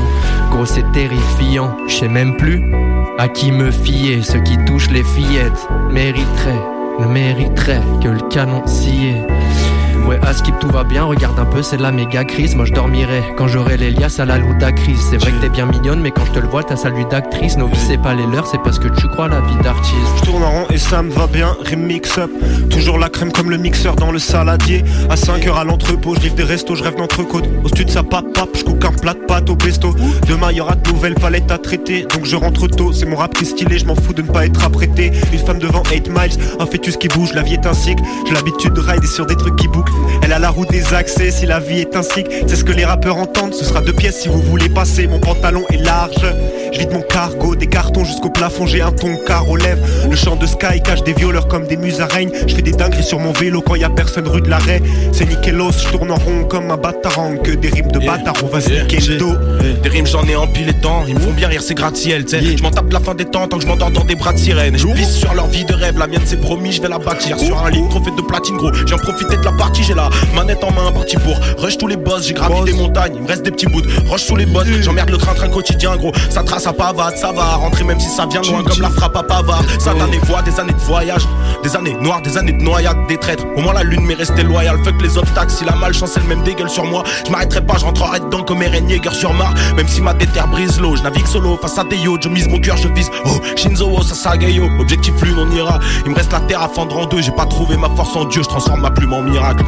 Gros, c'est terrifiant, je sais même plus à qui me fier. Ceux qui touchent les fillettes mériteraient, ne mériteraient que le canon scié. Ouais, à skip tout va bien, regarde un peu, c'est la méga crise. Moi je dormirai quand j'aurai les liasses à la ludacris. C'est vrai que t'es bien mignonne, mais quand je te le vois, t'as salut d'actrice. Nos vies, c'est pas les leurs, c'est parce que tu crois la vie d'artiste. Je tourne en rond et ça me va bien, remix up Toujours la crème comme le mixeur dans le saladier. À 5 heures à l'entrepôt, je livre des restos, je rêve d'entrecôte. Au stud ça pap pap, je un plat de pâtes au pesto. Demain y aura de nouvelles palettes à traiter. Donc je rentre tôt, c'est mon rap qui est stylé, je m'en fous de ne pas être apprêté. Une femme devant 8 miles, un fœtus qui bouge, la vie est un cycle. J'ai l'habitude de rider sur des trucs qui bouclent Elle a la roue des accès, si la vie est un cycle C'est ce que les rappeurs entendent, ce sera deux pièces si vous voulez passer. Mon pantalon est large, je vide mon cargo Des cartons jusqu'au plafond, j'ai un ton car aux lèvres. Le chant de Sky cache des violeurs comme des musaraignes Je fais des dingueries sur mon vélo quand y a personne rue de l'arrêt. C'est Nickelos, je tourne en rond comme un batarang Que des rimes de bâtard, on va se Yeah, niquer le dos. Des rimes j'en ai empilé tant, ils me font bien rire ces gratte-ciel, tu sais. Je m'en tape la fin des temps tant que je m'endors dans des bras de sirène. Je sur leur vie de rêve, la mienne c'est promis, je vais la bâtir. Sur un lit, trophée de platine gros, j'ai en profité de la partie, j'ai la manette en main, parti pour rush tous les boss, j'ai gravi des montagnes, il me reste des petits bouts roche sous les bottes. J'emmerde le train-train quotidien gros, ça trace ça pavade, ça va rentrer même si ça vient loin comme la frappe à Pavard. Satané voix, des années de voyage, des années noires, des années de noyade, des traîtres. Au moins la lune m'est restée loyale. Fuck les obstacles, si la malchance elle même dégueule sur moi, je m'arrêterai pas, je rentrerai dedans comme Eren sur Mars. Même si ma déterre brise l'eau, je navigue solo face à des yo, je mise mon cœur, je vise. Oh, Shinzo, oh, Sasagayo, objectif lune, on ira. Il me reste la terre à fendre en deux, j'ai pas trouvé ma force en Dieu, je transforme ma plume en miracle.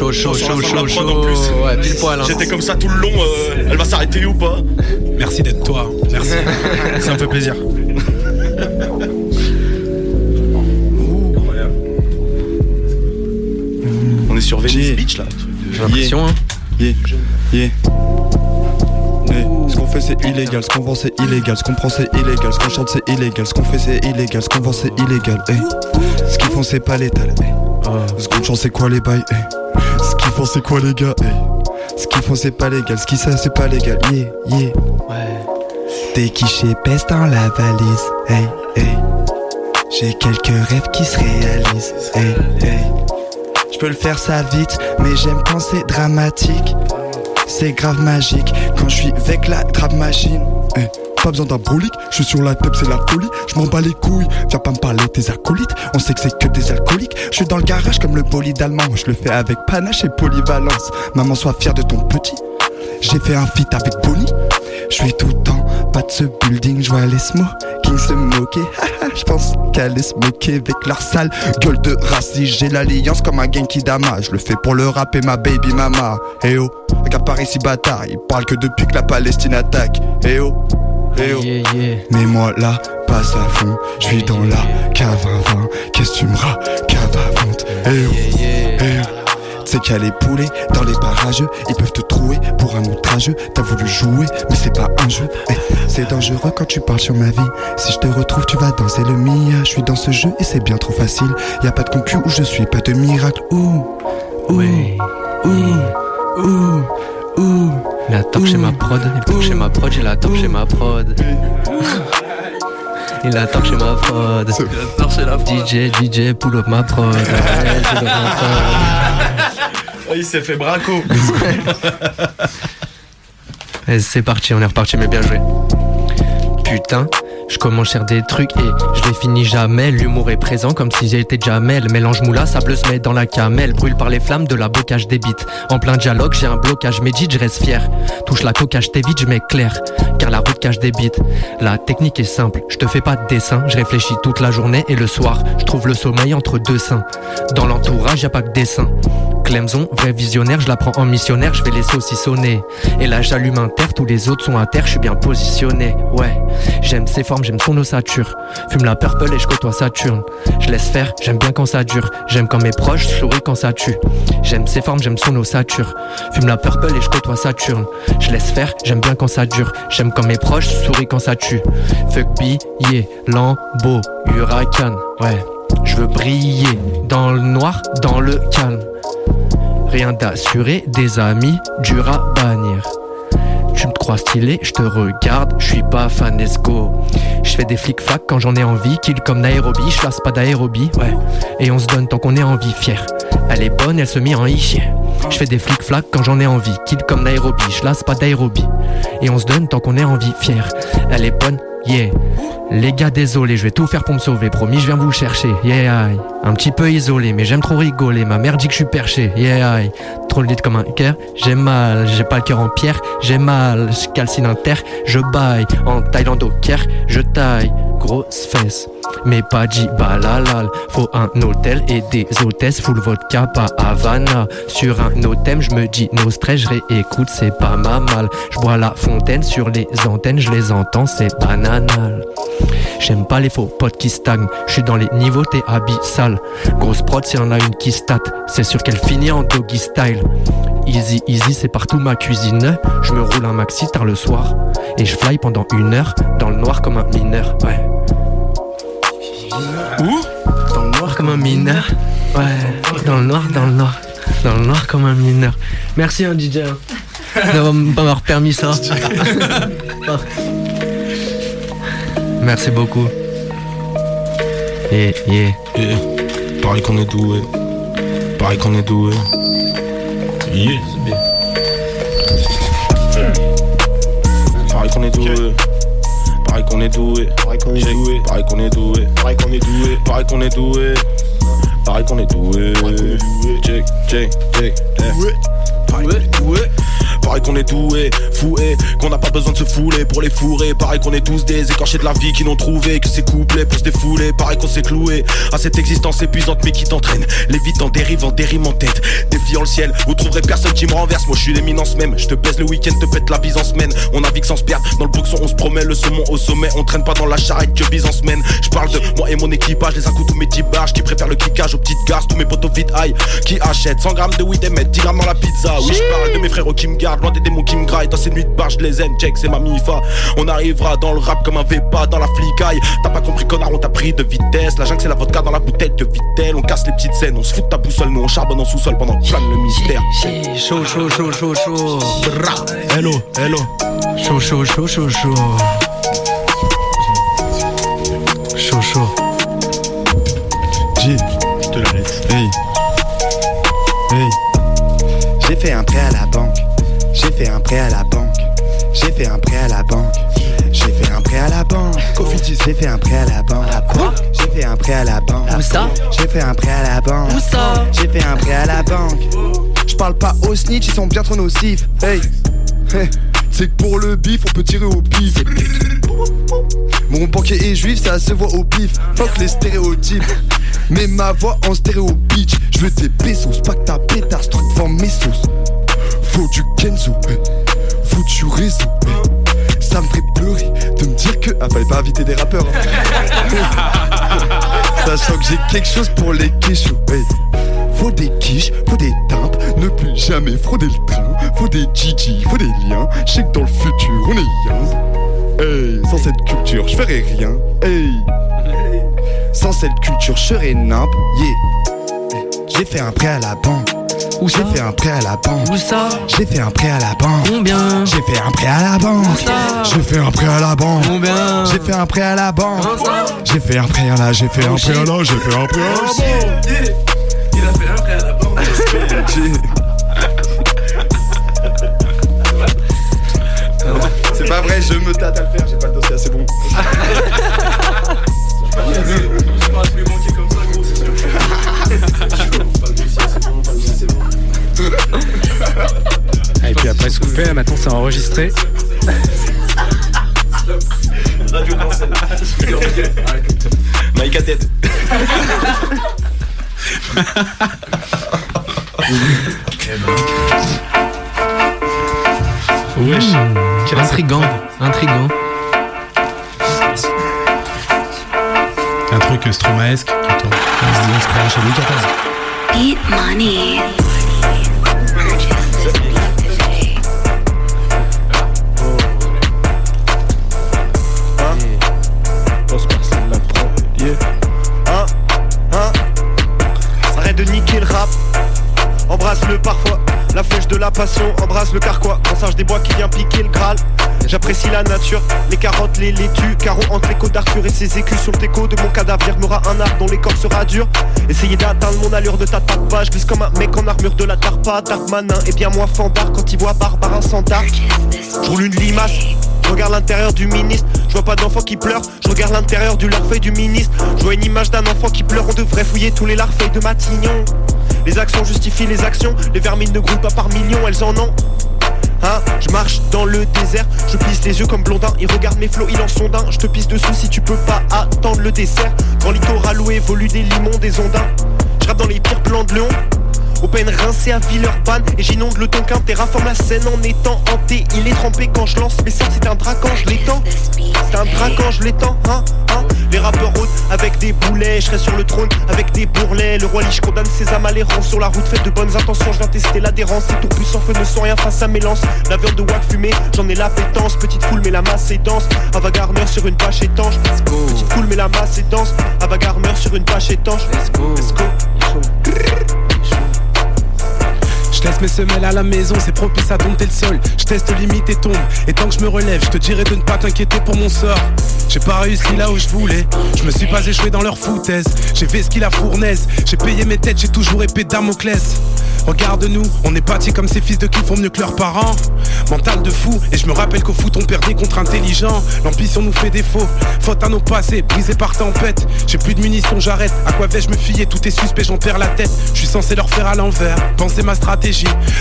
Chaud, chaud, chaud, chaud, prod en plus. chaud. Ouais, pile poil. hein. J'étais comme ça tout le long, euh, elle va s'arrêter ou pas Merci d'être toi. Merci. Ça me fait plaisir. On est sur Venice Beach là. J'ai l'impression, hein. Yeah, yeah. Hey, ce qu'on fait c'est illégal, ce qu'on vend c'est illégal, ce qu'on prend c'est illégal, ce qu'on chante c'est illégal, ce qu'on fait c'est illégal, ce qu'on vend c'est illégal. Hey. Ce qu'ils font c'est pas létal. Hey. Ce qu'on chante c'est quoi les bails hey. Ce qu'ils font c'est quoi les gars hey. Ce qu'ils font c'est pas légal, ce qu'ils savent c'est pas légal. Yeah, yeah. Ouais. Des quichés pèsent dans la valise. Hey, hey. J'ai quelques rêves qui se réalisent. Hey, hey. Je peux le faire ça vite, mais j'aime quand c'est dramatique. C'est grave magique quand je suis avec la trap machine. Eh, pas besoin d'un brolique, je suis sur la table, c'est la folie. Je m'en bats les couilles, viens pas me parler tes acolytes. On sait que c'est que des alcooliques. Je suis dans le garage comme le bolide allemand. Je le fais avec panache et polyvalence. Maman, sois fière de ton petit. J'ai fait un feat avec Bonnie. Je suis tout le temps pas de ce building, je vois les smoking se moquer. Je pense qu'elle se moquer avec leur sale gueule de raciste. J'ai l'alliance comme un Genki Dama. Je le fais pour le rap et ma baby mama. Eh oh, regarde Paris si bâtard. Il parle que depuis que la Palestine attaque. Eh oh, Mais moi là, passe à fond. Je suis dans la cave à vin. Qu'est-ce que tu me Cave à vente? Eh oh, eh oh. C'est qu'il y a les poulets dans les barrages, ils peuvent te trouver pour un outrageux. T'as voulu jouer, mais c'est pas un jeu. C'est dangereux quand tu parles sur ma vie. Si je te retrouve, tu vas danser le Mia. Je suis dans ce jeu et c'est bien trop facile. Y a pas de concu où je suis, pas de miracle. Ouh, ouh, ouh, ouh, ouh. La torche chez ma prod, et pour chez ma prod, j'ai la torche chez ma prod. Il a torché ma prod. DJ, DJ, pull up ma prod. Ouais, pull up ma prod. Oh, il s'est fait braco. Et c'est parti, on est reparti, mais bien joué. Putain, je commence à faire des trucs et je les finis jamais. L'humour est présent comme si j'étais Jamel. Mélange moula, sable se met dans la camelle. Brûle par les flammes de la bocage des bites. En plein dialogue, j'ai un blocage médite, je reste fier. Touche la coquage, t'es vite, je m'éclaire. Car la route cache des bites. La technique est simple, je te fais pas de dessin. Je réfléchis toute la journée et le soir, je trouve le sommeil entre deux seins. Dans l'entourage, y a pas que dessin. Clemson, vrai visionnaire, je la prends en missionnaire, je vais les saucissonner. Et là j'allume un terre, tous les autres sont à terre, je suis bien positionné. Ouais, j'aime ses formes, j'aime son ossature. Fume la purple et je côtoie Saturne. Je laisse faire, j'aime bien quand ça dure. J'aime quand mes proches sourient quand ça tue. J'aime ses formes, j'aime son ossature. Fume la purple et je côtoie Saturne. Je laisse faire, j'aime bien quand ça dure. J'aime quand mes proches sourient quand ça tue. Fuck billet, lambeau, huracan. Ouais, je veux briller dans le noir, dans le calme. Rien d'assuré, des amis, dur à. Tu me crois stylé, je te regarde, je suis pas fan, let's go. Je fais des flics-flacs quand j'en ai envie, kill comme Nairobi, je lasse pas d'aérobie, ouais. Et on se donne tant qu'on est en vie fier. Elle est bonne, elle se met en ichi. Je fais des flics-flacs quand j'en ai envie, kill comme Nairobi, je lasse pas d'aérobie. Et on se donne tant qu'on est en vie fier. Elle est bonne, yeah. Les gars, désolé, je vais tout faire pour me sauver. Promis, je viens vous chercher. Yeah. Un petit peu isolé, mais j'aime trop rigoler. Ma mère dit que je suis perché. Yeah. Trop le lit comme un cœur. J'ai mal, j'ai pas le cœur en pierre. J'ai mal, je calcine un terre. Je baille en Thaïlande au Caire. Je taille, grosse fesse. Mais pas dit balalal. Faut un hôtel et des hôtesses. Full vodka, pas Havana. Sur un hôtel, je me dis no stress. Je réécoute, c'est pas ma mal. Je bois la fontaine sur les antennes. Je les entends, c'est bananal. J'aime pas les faux potes qui stagnent. Je suis dans les niveaux, t'es abyssal. Grosse prod, s'il y en a une qui stat, c'est sûr qu'elle finit en doggy style. Easy, easy, c'est partout ma cuisine. Je me roule un maxi tard le soir. Et je fly pendant une heure dans le noir comme un mineur. Où Dans le noir comme un mineur. Ouais. Dans le noir, dans le noir. Dans le noir comme un mineur. Merci, hein, DJ. hein, D'avoir pas m'avoir permis ça. Merci beaucoup. Yeah, yeah. Yeah. Pareil qu'on est doué. Pareil qu'on est doué. Yeah, c'est bien. Pareil qu'on est doué. Pareil qu'on est doué. Qu'on est doué. Pareil qu'on est doué. Pareil qu'on est doué. Pareil qu'on est doué. Pareil qu'on est doué. Check, check, check. Pareil qu'on est doué. Pareil qu'on est doué, foué, qu'on n'a pas besoin de se fouler pour les fourrer. Pareil qu'on est tous des écorchés de la vie qui n'ont trouvé que ces couplets pour se défouler. Pareil qu'on s'est cloué à cette existence épuisante mais qui t'entraîne. Lévite en dérive, en dérive en tête. Défiant le ciel, vous trouverez personne qui me renverse. Moi je suis l'éminence même. Je te baisse le week-end, te pète la bise en semaine. On navigue sans se perdre. Dans le boxon, on se promet le saumon au sommet. On traîne pas dans la charrette que bise en semaine. Je parle de moi et mon équipage, les couteau mes petits barges qui préfèrent le kickage aux petites gares. Tous mes potos vite high qui achètent 100 grammes de weed et mettent 10 grammes dans la pizza. Oui, je parle de mes frères qui me loin des démons qui me graillent. Dans ces nuits de bar, je les aime. Check, c'est ma mifa. On arrivera dans le rap comme un Vépa dans la flicaille. T'as pas compris, connard, on t'a pris de vitesse. La jungle, c'est la vodka dans la bouteille de Vitel. On casse les petites scènes, on se fout de ta boussole. Nous, on charbonne en sous-sol pendant que plane le mystère. Chaud, chaud, chaud, chaud, chaud. Hello, hello. Chaud, chaud, chaud, chaud. Chaud, fait un prêt à la banque. J'ai fait un prêt à la banque. J'ai fait un prêt à la banque. J'ai fait un prêt à la banque. Quoi? J'ai fait un prêt à la banque. Où ça? J'ai fait un prêt à la banque. Où ça? J'ai fait un prêt à la banque. Je parle pas aux snitch, ils sont bien trop nocifs. Hey. Hey. C'est que pour le bif, on peut tirer au pif. Mon banquier est juif, ça se voit au pif. Fuck les stéréotypes. Mais ma voix en stéréo bitch. Je veux des pesos, pas que ta pétasse, truc devant mes sauces. Faut du Kenzo, hey. faut du réseau. hey. Ça me ferait pleurer de me dire que. Ah, fallait pas inviter des rappeurs. hein. Sachant que j'ai quelque chose pour les quichos. hey. Faut des quiches, faut des timpes, ne plus jamais frauder le train. Faut des Gigi, faut des liens. Je sais que dans le futur on est young. Hey, sans cette culture, je ferais rien. Hey, sans cette culture, je serais nimp. Yeah. J'ai fait un prêt à la banque. Où j'ai fait un prêt à la banque. Où ça J'ai fait un prêt à la banque. Combien J'ai fait un prêt à la banque. ça J'ai fait un prêt à la banque. Combien J'ai fait un prêt à la banque. J'ai fait un prêt à la, j'ai fait un prêt à la, j'ai fait un prêt à la banque. Il a fait un prêt à la banque. C'est pas vrai, je me tâte à le faire, j'ai pas le dossier assez bon. Je parle tous les banquiers comme ça, gros, c'est sûr. Ah, Et puis après se couper, maintenant c'est enregistré. Radio. Mike à tête. Wesh. Intrigant. Intrigant. Un truc stromaesque. Attends, on se croirait chez Louis XIV. Eat money. Embrasse le carquois. Un singe des bois qui vient piquer le Graal. J'apprécie la nature, les carottes, les laitues. Carreau entre les côtes d'Arthur et ses écus sur le déco de mon cadavre. Mura un arc dont l'écorce sera dur. Essayez d'atteindre mon allure de ta pas. Je glisse comme un mec en armure de la tarpa. Darkmanin et bien moins fandard quand il voit sans dark. Je roule une limace. Je regarde l'intérieur du ministre, je vois pas d'enfant qui pleure, je regarde l'intérieur du larfeuille du ministre, je vois une image d'un enfant qui pleure, on devrait fouiller tous les larfeuilles de Matignon. Les actions justifient les actions, les vermines ne groupent pas par millions, elles en ont. Hein, je marche dans le désert, je plisse les yeux comme blondin, il regarde mes flots, il en sonde un, je te pisse dessous si tu peux pas attendre le dessert. Grand littoral où évoluent des limons, des ondins. Je dans les pires plans de Léon. Open rincé à Villeurbanne Et j'inonde le tonkin, terraforme la scène en étant hanté. Il est trempé quand je lance mes sorts, c'est un dracan, je l'étends. C'est un dracan, je l'étends, hein, hein. Les rappeurs rôdent avec des boulets, je serai sur le trône avec des bourrelets. Le roi liche condamne ses âmes à l'errance Sur la route faite de bonnes intentions, je viens tester l'adhérence Ces tourbus sans feu ne sont rien face à mes lances. La viande de wack fumée, j'en ai la pétence Petite foule mais la masse est dense. Avagar meurt sur une bâche étanche. Petite foule mais la masse est dense. Avagar meurt sur une bâche étanche. Let's go, Let's go. Je laisse mes semelles à la maison, c'est propice à dompter le sol. Je teste limite et tombe. Et tant que je me relève, je te dirai de ne pas t'inquiéter pour mon sort. J'ai pas réussi là où je voulais. Je me suis pas échoué dans leur foutaise. J'ai fait ce qu'il a fournaise. J'ai payé mes têtes, j'ai toujours épée Damoclès. Regarde-nous, on est bâtis comme ces fils de qui font mieux que leurs parents. Mental de fou, et je me rappelle qu'au foot on perdait contre intelligent. L'ambition nous fait défaut, faute à nos passés, brisés par tempête. J'ai plus de munitions, j'arrête. À quoi vais-je me fier? Tout est suspect, j'en perds la tête. Je suis censé leur faire à l'envers, penser ma stratégie.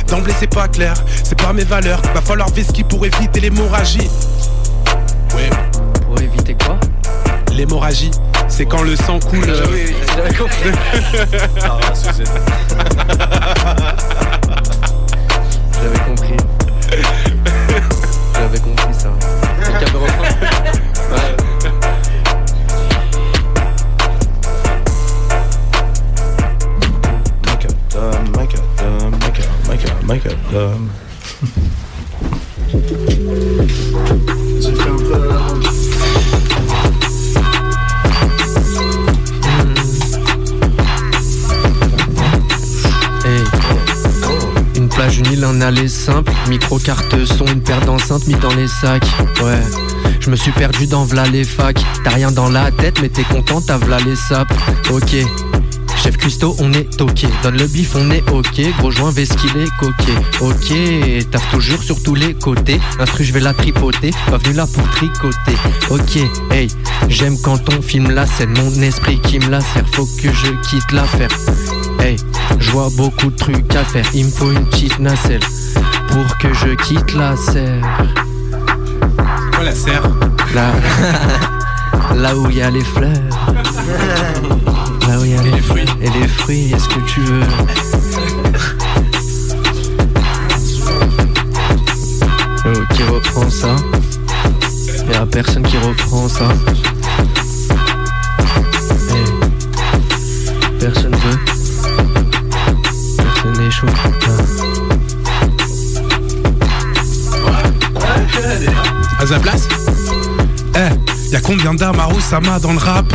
D'emblée, c'est pas clair, c'est pas mes valeurs. Va falloir vesquille pour éviter l'hémorragie. Ouais. Pour éviter quoi? L'hémorragie, c'est quand le sang coule. Ah oui, oui, j'avais compris. J'avais compris. J'avais compris ça. Donc, un peu. Hey. Une plage, une île, un aller simple. Micro carte son, une paire d'enceintes mis dans les sacs. Ouais. Je me suis perdu dans v'là les facs. T'as rien dans la tête, mais t'es content, t'as v'là les sapes. Ok. Chef cuistot, on est toqué. Donne le bif, on est ok. Gros joint, vesquilé, coquet. Ok. Taffe toujours sur tous les côtés. Instru, je vais la tripoter. Pas venu là pour tricoter. Ok. Hey. J'aime quand on filme la scène. Mon esprit qui me la sert. Faut que je quitte l'affaire. Hey, je vois beaucoup de trucs à faire. Il me faut une petite nacelle pour que je quitte la serre. Quoi la serre? Là, là où il y a les fleurs. Là où il y a les, fruits. Et les fruits, est-ce que tu veux Euh, Qui reprend ça Il y a personne qui reprend ça. Eh, Personne veut. Personne n'est chaud. À sa place Eh, y'a combien d'armes à Osama dans le rap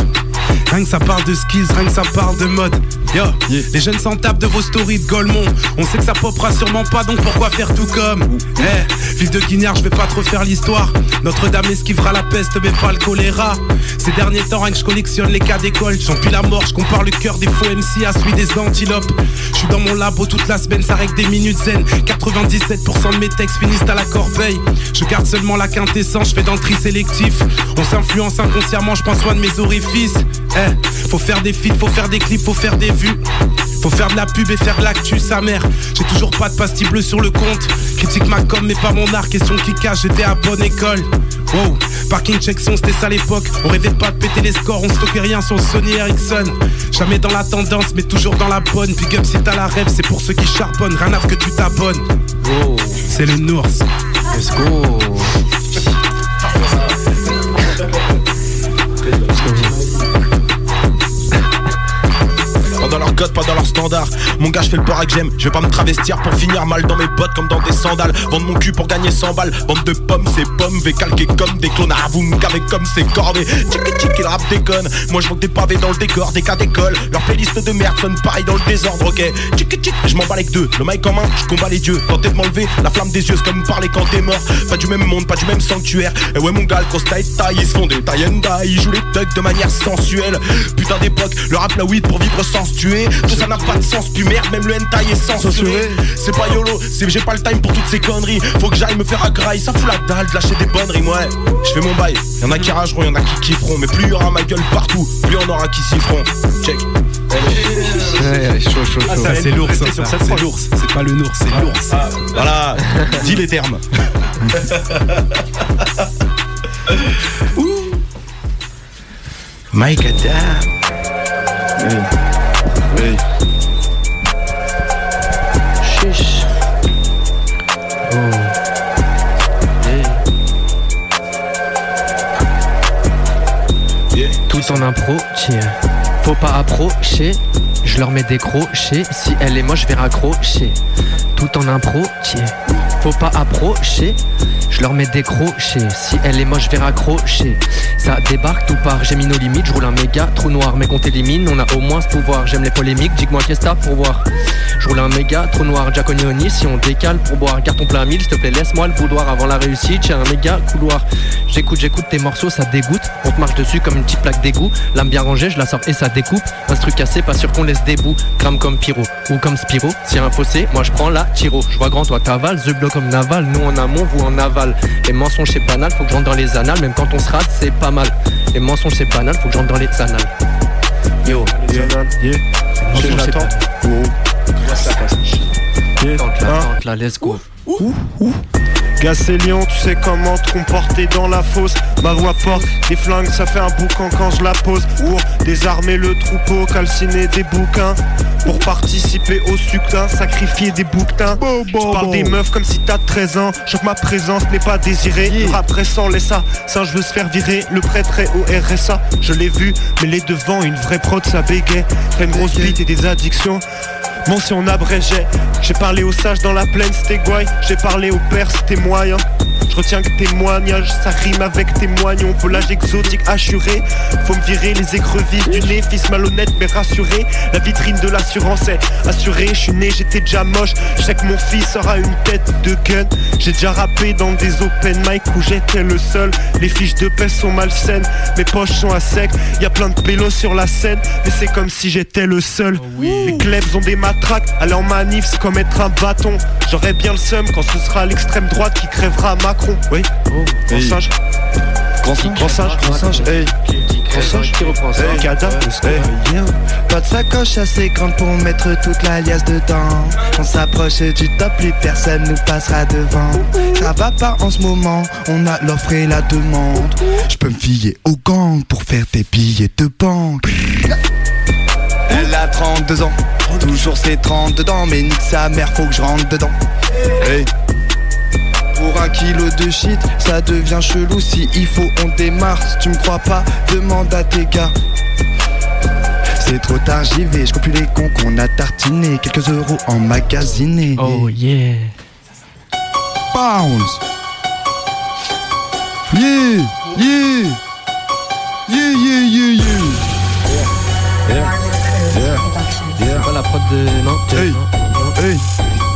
Rien que ça parle de skills, rien que ça parle de mode. Yo, les jeunes s'en tapent de vos stories de Golemont. On sait que ça popera sûrement pas, donc pourquoi faire tout comme? Eh, ville de Guignard, je vais pas trop faire l'histoire. Notre-Dame esquivera la peste, mais pas le choléra. Ces derniers temps, rien que je collectionne les cas d'école. J'empile la mort, je compare le cœur des faux MC à celui des antilopes. Je suis dans mon labo toute la semaine, ça règle des minutes zen. 97% de mes textes finissent à la corbeille. Je garde seulement la quintessence, je fais dans le tri sélectif. On s'influence inconsciemment, je prends soin de mes orifices. Eh, faut faire des feats, faut faire des clips, faut faire des vues. Faut faire de la pub et faire de l'actu, sa mère. J'ai toujours pas de pastille bleue sur le compte. Critique ma com, mais pas mon art. Question qui cache, j'étais à bonne école. Wow, parking check son, c'était ça l'époque. On rêvait pas de péter les scores, on stockait rien sur Sony Ericsson. Jamais dans la tendance, mais toujours dans la bonne. Big up si t'as la rêve, c'est pour ceux qui charbonnent. Rien à que tu t'abonnes. C'est le nours. Let's go. Pas dans leur code, pas dans leur standard. Mon gars, je fais le peur que j'aime. Je vais pas me travestir pour finir mal dans mes bottes comme dans des sandales. Vendre mon cul pour gagner 100 balles. Bande de pommes, c'est pommes. Vais calquer comme des clones. Ah, vous me gavez comme ces corvées. Tchiki tchiki, le rap déconne. Moi, je des pavés dans le décor, des cas d'école. Leur playlist de merde sonne pareil dans le désordre, ok. Tchiki tchiki, je m'en bats avec deux. Le mic en main, je combats les dieux. Tentez de m'enlever la flamme des yeux, c'est comme parler quand t'es mort. Pas du même monde, pas du même sanctuaire. Et ouais, mon gars, le taille taille, ils se font des die. Ils jouent les thugs de manière sensuelle. Putain d'époque, le rap la weed pour vivre sans se tuer. Tout ça n'a pas de sens, puis merde, même le hentai est censuré. C'est pas YOLO, c'est j'ai pas le time pour toutes ces conneries. Faut que j'aille me faire agraille, ça fout la dalle de lâcher des bonnes rimes, ouais. Je fais mon bail, y'en a qui rageront, y'en a qui kifferont. Mais plus y aura ma gueule partout, plus on aura qui s'y feront. Check. Ouais, chaud, chaud, chaud. Ah, ça, c'est l'ours, ça, ça, c'est l'ours. C'est pas le nours, c'est l'ours. Voilà, dis les termes. Mike Adam. Hey. Hey. Chiche. Oh. Hey. Tout en impro, tiens. Faut pas approcher. Je leur mets des crochets. Si elle est moche, je vais raccrocher. Tout en impro, tiens. Faut pas approcher. Je leur mets des crochets. Si elle est moche, je vais raccrocher. Ça débarque tout part, j'ai mis nos limites, je roule un méga trou noir. Mais qu'on t'élimine, on a au moins ce pouvoir. J'aime les polémiques, dis-moi qu'est-ce que t'as pour voir? Je roule un méga trou noir, Giaconioni, si on décale pour boire. Carton plein mille, s'il te plaît, laisse-moi le boudoir avant la réussite. J'ai un méga couloir. J'écoute, j'écoute tes morceaux, ça dégoûte. On te marche dessus comme une petite plaque d'égout. L'âme bien rangée, je la sors et ça découpe. Un truc cassé, pas sûr qu'on laisse des bouts. Crame comme Pyro ou comme Spiro. Si y a un fossé, moi je prends la tiro. Je vois grand, toi t'avales, The bloc comme naval. Nous en amont, vous en aval. Les mensonges c'est banal, faut que j'entre dans les annales. Même quand on se rate, c'est pas mal. Les mensonges c'est banal, faut que j'entre dans les annales. Yo, Yeah, yeah. J'attends. banal. Yeah. Tente la, Hein tente la, let's go. Gacélion, tu sais comment te comporter dans la fosse. Ma voix porte des flingues, ça fait un boucan quand je la pose. Pour désarmer le troupeau, calciner des bouquins. Pour participer au suctin, sacrifier des bouquetins. Tu parles des meufs comme si t'as 13 ans. Je que ma présence n'est pas désirée. Le rap récent, laisse ça. Ça, je veux se faire virer. Le prêtre est au RSA. Je l'ai vu, mais les devant, une vraie prod, ça bégaye. T'as une grosse bite et des addictions. Bon si on abrégait J'ai parlé aux sages dans la plaine c'était guay. J'ai parlé aux pères c'était moyen Je retiens que témoignages Ça rime avec témoignons Volage exotique assuré. Faut me virer les écrevisses du nez Fils malhonnête mais rassuré. La vitrine de l'assurance est assurée. Je suis né j'étais déjà moche. Je sais que mon fils aura une tête de gun. J'ai déjà rappé dans des open mic Où j'étais le seul. Les fiches de paix sont malsaines. Mes poches sont à sec. Y a plein de pélos sur la scène. Mais c'est comme si j'étais le seul. Les klebs ont des matraques. Aller en manif c'est comme être un bâton. J'aurais bien le seum quand ce sera l'extrême droite Qui crèvera Macron Oui Grand Hey. singe Grand singe Grand singe Grand singe Hey Grand singe Qui reprend ça Hey Kada Hey Pas de sacoche assez grande pour mettre toute l'alias dedans. On s'approche du top, plus personne nous passera devant. Ça va pas en ce moment, on a l'offre et la demande. Je peux me fier au gang pour faire des billets de banque. Elle a 32 ans, toujours ses 30 dedans, mais nique sa mère, faut que je rentre dedans. Hey. Pour un kilo de shit, ça devient chelou. Si il faut, on démarre. Si tu me crois pas, demande à tes gars. C'est trop tard, j'y vais. Je plus les cons qu'on a tartiné. Quelques euros emmagasinés. Oh yeah. Pounds. Yeah, yeah. Yeah, yeah, yeah, yeah. C'est pas la prod de. Non, Hey, hey,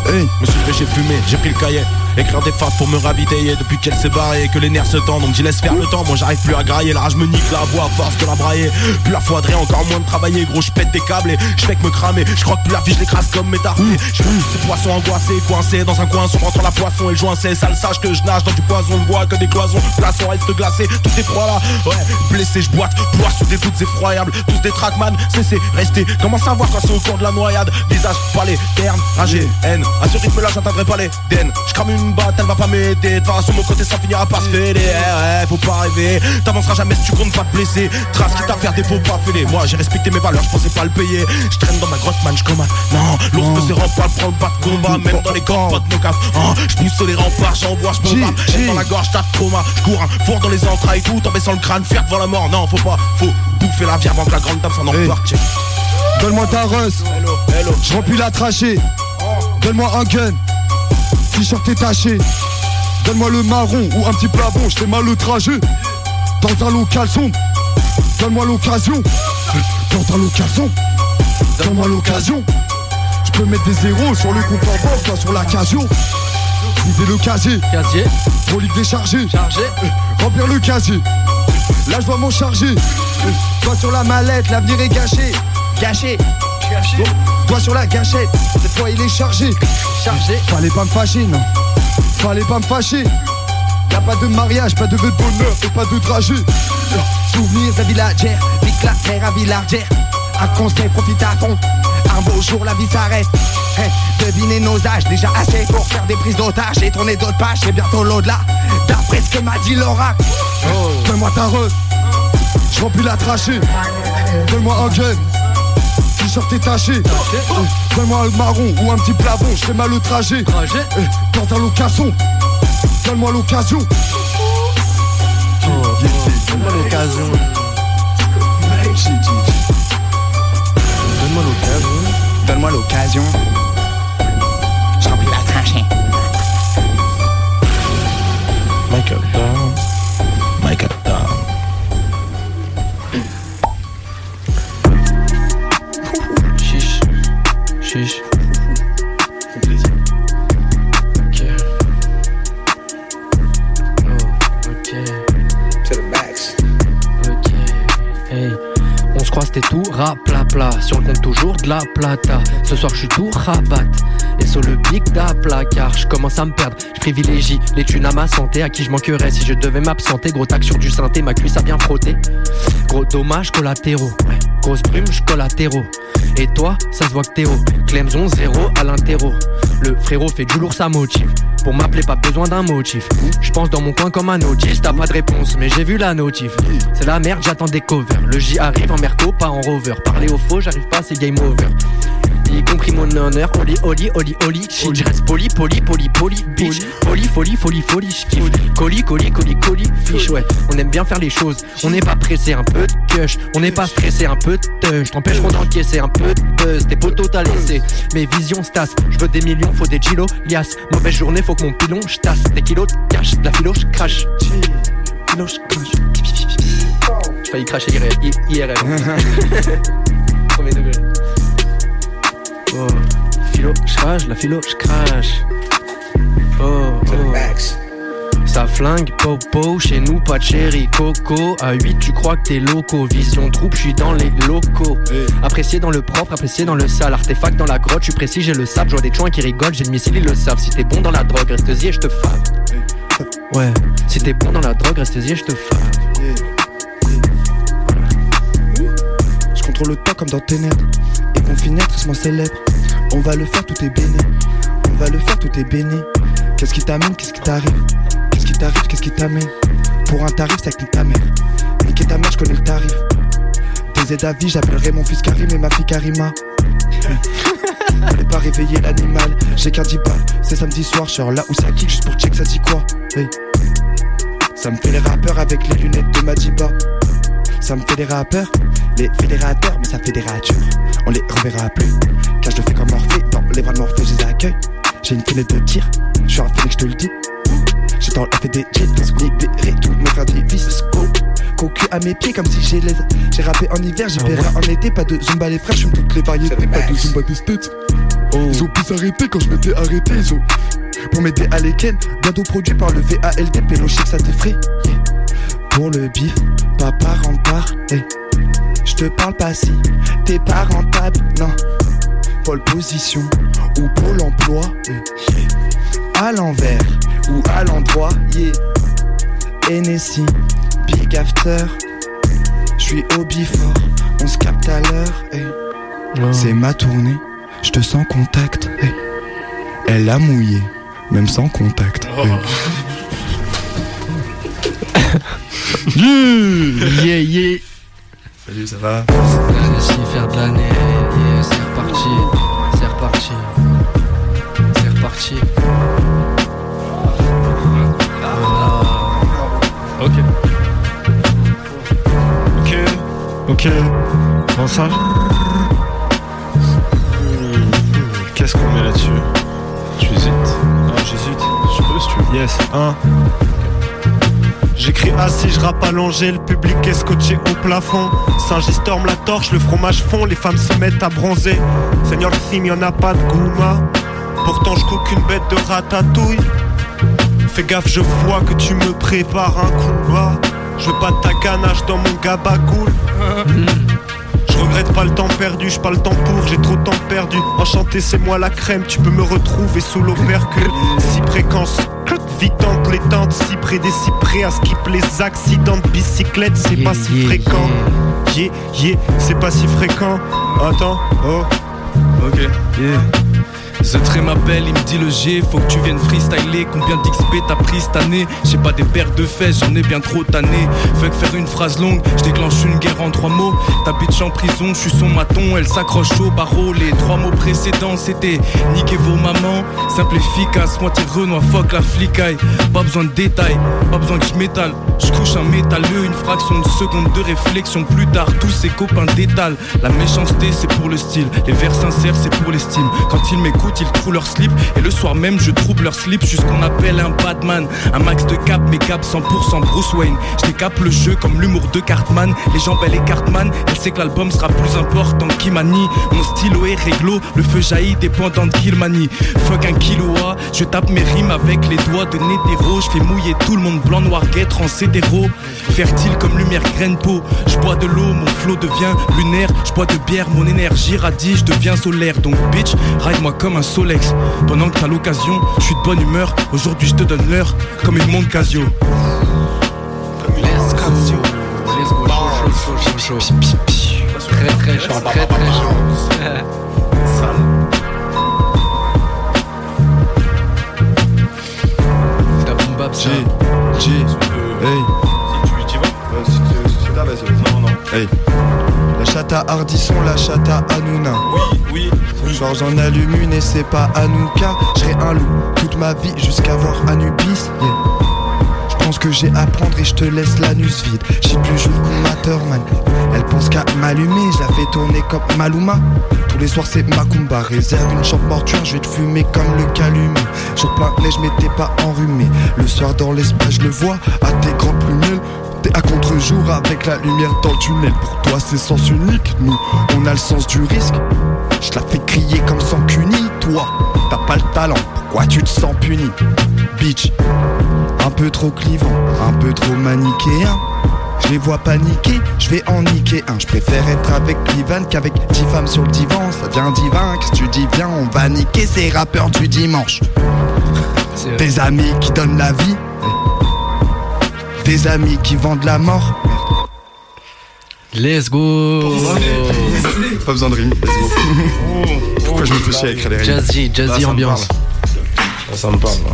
hey. Me suis levé, j'ai fumé, j'ai pris le cahier. Écrire des phrases pour me ravitailler depuis qu'elle s'est barrée et que les nerfs se tendent. On me dit laisse faire le temps, moi j'arrive plus à grailler. La rage me nique la voix force de la brailler. Plus la foudrer, encore moins de travailler. Gros, je pète des câbles et je fais que me cramer. Je crois que plus la vie, je l'écrase comme mes tarpés. Je fais ces poissons angoissés, coincés dans un coin, sombre entre la poisson et le joint. C'est ça le sache que je nage dans du poison bois, que des cloisons. Glaçons reste glacé, tout est froid là. Ouais, blessé, je boite, bois sous des doutes effroyables. Tous des trackman, cessez, restez. Comment savoir quand c'est au cours de la noyade? Visage, palais, terne, ragé, haine. À ce rythme là, j'atteindrai pas les den. Je crame une batte, elle va pas m'aider. De façon, mon côté, ça finira par se fêler. Eh, ouais, faut pas rêver. T'avanceras jamais si tu comptes pas te blesser. Trace qui t'a faire des faux pas fêlés. Moi, j'ai respecté mes valeurs, je pensais pas le payer. Je traîne dans ma grotte, man, je commande. Non, l'ours ne se rend pas, prend le bas de combat. Même dans les corps, pas de nos. Oh, je pousse les remparts, j'envoie, je bombarde. Dans la gorge, t'as de trauma. Je cours un four dans les entrailles, tout en baissant le crâne, faire devant la mort. Non, faut pas, faut bouffer la vie avant que la grande dame s'en emporte. Donne-moi ta russe. Je remplis la trachée. Donne-moi un gun. T-shirt taché. Donne-moi le marron ou un petit plafond. Je fais mal le trajet. Dans un local sombre. Donne-moi l'occasion. Dans un local sombre. Donne-moi l'occasion. Je peux mettre des zéros sur le compte en banque, toi sur la casio. Vider le casier. Casier. Relique déchargé. Chargé. Remplir le casier. Là je dois m'en charger. Toi sur la mallette, l'avenir est gâché. Gâché. Gâché. Toi sur la gâchette. Cette fois il est chargé. Chargé. Fallait pas me fâcher, non. Fallait pas me fâcher. Y'a pas de mariage, pas de vœux de bonheur et pas de trajet. Souvenirs d'un villagère, pique la terre à villagère. Un conseil, profite à fond. Un beau jour, la vie s'arrête. Hey, devinez nos âges, déjà assez pour faire des prises d'otages et tourner d'autres pages. C'est bientôt l'au-delà, d'après ce que m'a dit l'oracle. Donne-moi ta re, je remplis la trachée. Donne-moi un gun, t-shirt détaché. Donne-moi un marron ou un petit plafond, je fais mal le trajet. Eh, Dans un location, donne-moi l'occasion. Donne-moi l'occasion. Donne-moi l'occasion. Donne-moi l'occasion. C'était tout pla Sur le compte toujours de la plata. Ce soir je suis tout rabat. Et sur le big da placard, je commence à me perdre. Je privilégie les thunes à ma santé. À qui je manquerais si je devais m'absenter. Gros tac sur du synthé, ma cuisse a bien frotté. Gros dommage collatéraux. Grosse brume, je collatéraux. Et toi, ça se voit que t'es haut. Clemson zéro à l'interro. Le frérot fait du lourd, ça motive. Pour m'appeler, pas besoin d'un motif. Je pense dans mon coin comme un autiste, t'as pas de réponse, mais j'ai vu la notif. C'est la merde, j'attends des covers. Le J arrive en merco, pas en rover. Parler au faux, j'arrive pas, c'est game over y compris mon honneur. Oli, oli, oli, oli, shit. Je reste poli, poli, poli, poli, bitch. Poli, folie, folie, folie, j'kiffe. Colis, colis, colis, colis, fiche, ouais. On aime bien faire les choses. On n'est pas pressé, un peu de cush. On n'est pas stressé, un peu de touch. T'empêcheront d'encaisser un peu de buzz. Tes potos t'as laissé. Mes visions stassent. Je veux des millions, faut des kilos, lias. Mauvaise journée, faut que mon pilon j'tasse. Des kilos de cash, de la philo, j'crache. Philo, j'crache. J'ai failli cracher IRL. Premier degré. Oh, philo, je la philo, je crache. Oh, oh. Ça flingue, popo, chez nous pas de chéri, coco. À 8, tu crois que t'es loco. Vision troupe, je suis dans les locaux. Apprécié dans le propre, apprécié dans le sale. Artefact dans la grotte, je suis précis, j'ai le sable. Je vois des chouins qui rigolent, j'ai le missile, ils le savent. Si t'es bon dans la drogue, reste-y et je te fave. Ouais, si t'es bon dans la drogue, reste-y et je te fave. Je contrôle le temps comme dans Ténèbres. Et confiné, moi célèbre. On va le faire, tout est béni. On va le faire, tout est béni. Qu'est-ce qui t'amène, qu'est-ce qui t'arrive? Qu'est-ce qui t'arrive, qu'est-ce qui t'amène? Pour un tarif, c'est avec ta mère. Niquer ta mère, je connais le tarif. Des aides à vie, j'appellerai mon fils Karim et ma fille Karima. Fallait pas réveiller l'animal, j'ai qu'un 10 balles. C'est samedi soir, je là où ça kick juste pour check, ça dit quoi? Hey. Ça me fait les rappeurs avec les lunettes de Madiba. Ça me fait des rappeurs, les fédérateurs, mais ça fait des ratures. On les reverra plus. Car je le fais comme Morphée, dans les bras de Morphée, je les accueille. J'ai une fenêtre de tir, je suis un phénix, je te le dis. J'attends la fait des jets, libéré tous mes frères des vis. Cocu à mes pieds comme si j'ai les. J'ai rappé en hiver, j'ai payé en été, pas de zumba les frères, je toutes les variétés, pas de zumba des states. Ils ont pu s'arrêter quand je m'étais arrêté, ils ont. Pour m'aider à les ken, bientôt produit par le VALD, pélo chic, ça t'effraie. Yeah. Pour le bif, papa rentre par, hey. Je te parle pas si t'es pas rentable, non. Pole position ou pôle emploi, à l'envers ou à l'endroit, yeah. NSI, Big After, je suis au before, on se capte à l'heure, c'est ma tournée, je te sens contact, elle a mouillé, même sans contact. yeah, yeah. Salut, ça va Laisse faire de l'année, yeah, c'est reparti, c'est reparti, c'est reparti. Ok. Ok. Ok. Bon ça? Qu'est-ce qu'on met là-dessus? Tu hésites Ah j'hésite. Je peux si tu veux. Yes. 1. J'écris assis, je rappe allongé, le public est scotché au plafond. Saint-Gistorme la torche, le fromage fond, les femmes se mettent à bronzer. Seigneur Sim, y'en a pas de gouma. Pourtant je qu'une bête de ratatouille. Fais gaffe, je vois que tu me prépares un coup. Je veux pas de ta ganache dans mon gabagoule. Je regrette pas le temps perdu, je pas le temps pour, j'ai trop de temps perdu. Enchanté, c'est moi la crème, tu peux me retrouver sous l'opercule. Si fréquence, vite entre les tentes, si près des cyprès, à skip les accidents de bicyclette, c'est pas si fréquent. Yeah, yeah, c'est pas si fréquent. Attends, oh, ok, yeah. The m'appelle, il me dit le G, faut que tu viennes freestyler. Combien d'XP t'as pris cette année? J'ai pas des paires de fesses, j'en ai bien trop tanné. Fait que faire une phrase longue, je déclenche une guerre en trois mots. Ta bitch en prison, je suis son maton, elle s'accroche au barreau. Les trois mots précédents c'était niquer vos mamans. Simple efficace, moitié renois, fuck la flicaille. Pas besoin de détails, pas besoin que je m'étale. Je couche un métalleux, une fraction de seconde de réflexion. Plus tard, tous ses copains détalent. La méchanceté c'est pour le style, les vers sincères c'est pour l'estime. Quand il m'écoute, style trou leur slip. Et le soir même, je trouble leur slip jusqu'on appelle un Batman. Un max de cap, mais cap 100% Bruce Wayne. Je décape le jeu comme l'humour de Cartman. Les jambes, elle est Cartman. Elle sait que l'album sera plus important qu'Imani. Mon stylo est réglo, le feu jaillit dépendant de Kilmani. Fuck un kiloa, je tape mes rimes avec les doigts de Nétéro. Je fais mouiller tout le monde blanc, noir, gay, trans, hétéro. Fertile comme lumière, graine peau. Je bois de l'eau, mon flot devient lunaire. Je bois de bière, mon énergie radie, je deviens solaire. Donc bitch, ride-moi comme un Solex. Pendant que t'as l'occasion, je suis de bonne humeur. Aujourd'hui, je te donne l'heure comme une montre Casio. Let's go. Let's go. Chaud, chaud, chaud, chaud. Très très chaud, très très chaud. C'est la boom bap, ça. G, G, hey. Si tu vas C'est là, vas-y. Non, non. Hey. La chatte à Hardisson, la chatte à Hanouna. Oui, oui. Genre j'en allume une et c'est pas Anouka. J'serai un loup toute ma vie jusqu'à voir Anubis. Yeah. Je pense que j'ai à prendre et je te laisse l'anus vide. J'suis plus Jules Kumateur, man. Elle pense qu'à m'allumer, je la fais tourner comme Maluma. Tous les soirs c'est Macumba, réserve une chambre mortuaire, je vais te fumer comme le calumet. Sur plein de neige, t'es pas enrhumé. Le soir dans l'espace, je le vois à tes grandes T'es contre-jour avec la lumière dans le tunnel. Pour toi, c'est sens unique. Nous, on a le sens du risque. Je la fais crier comme sans cuni. Toi, t'as pas le talent. Pourquoi tu te sens puni? Bitch, un peu trop clivant, un peu trop manichéen. Je les vois paniquer, je vais en niquer un. Je préfère être avec Clivan qu'avec 10 femmes sur le divan. Ça devient divin, qu'est-ce que tu dis? Viens, on va niquer ces rappeurs du dimanche. Des amis qui donnent la vie, des amis qui vendent la mort. Let's go. Pas besoin de rime, let's go. Pourquoi je me fais chier à écrire les rimes Jazzy, jazzy Là, ça me ambiance. ça me parle. là.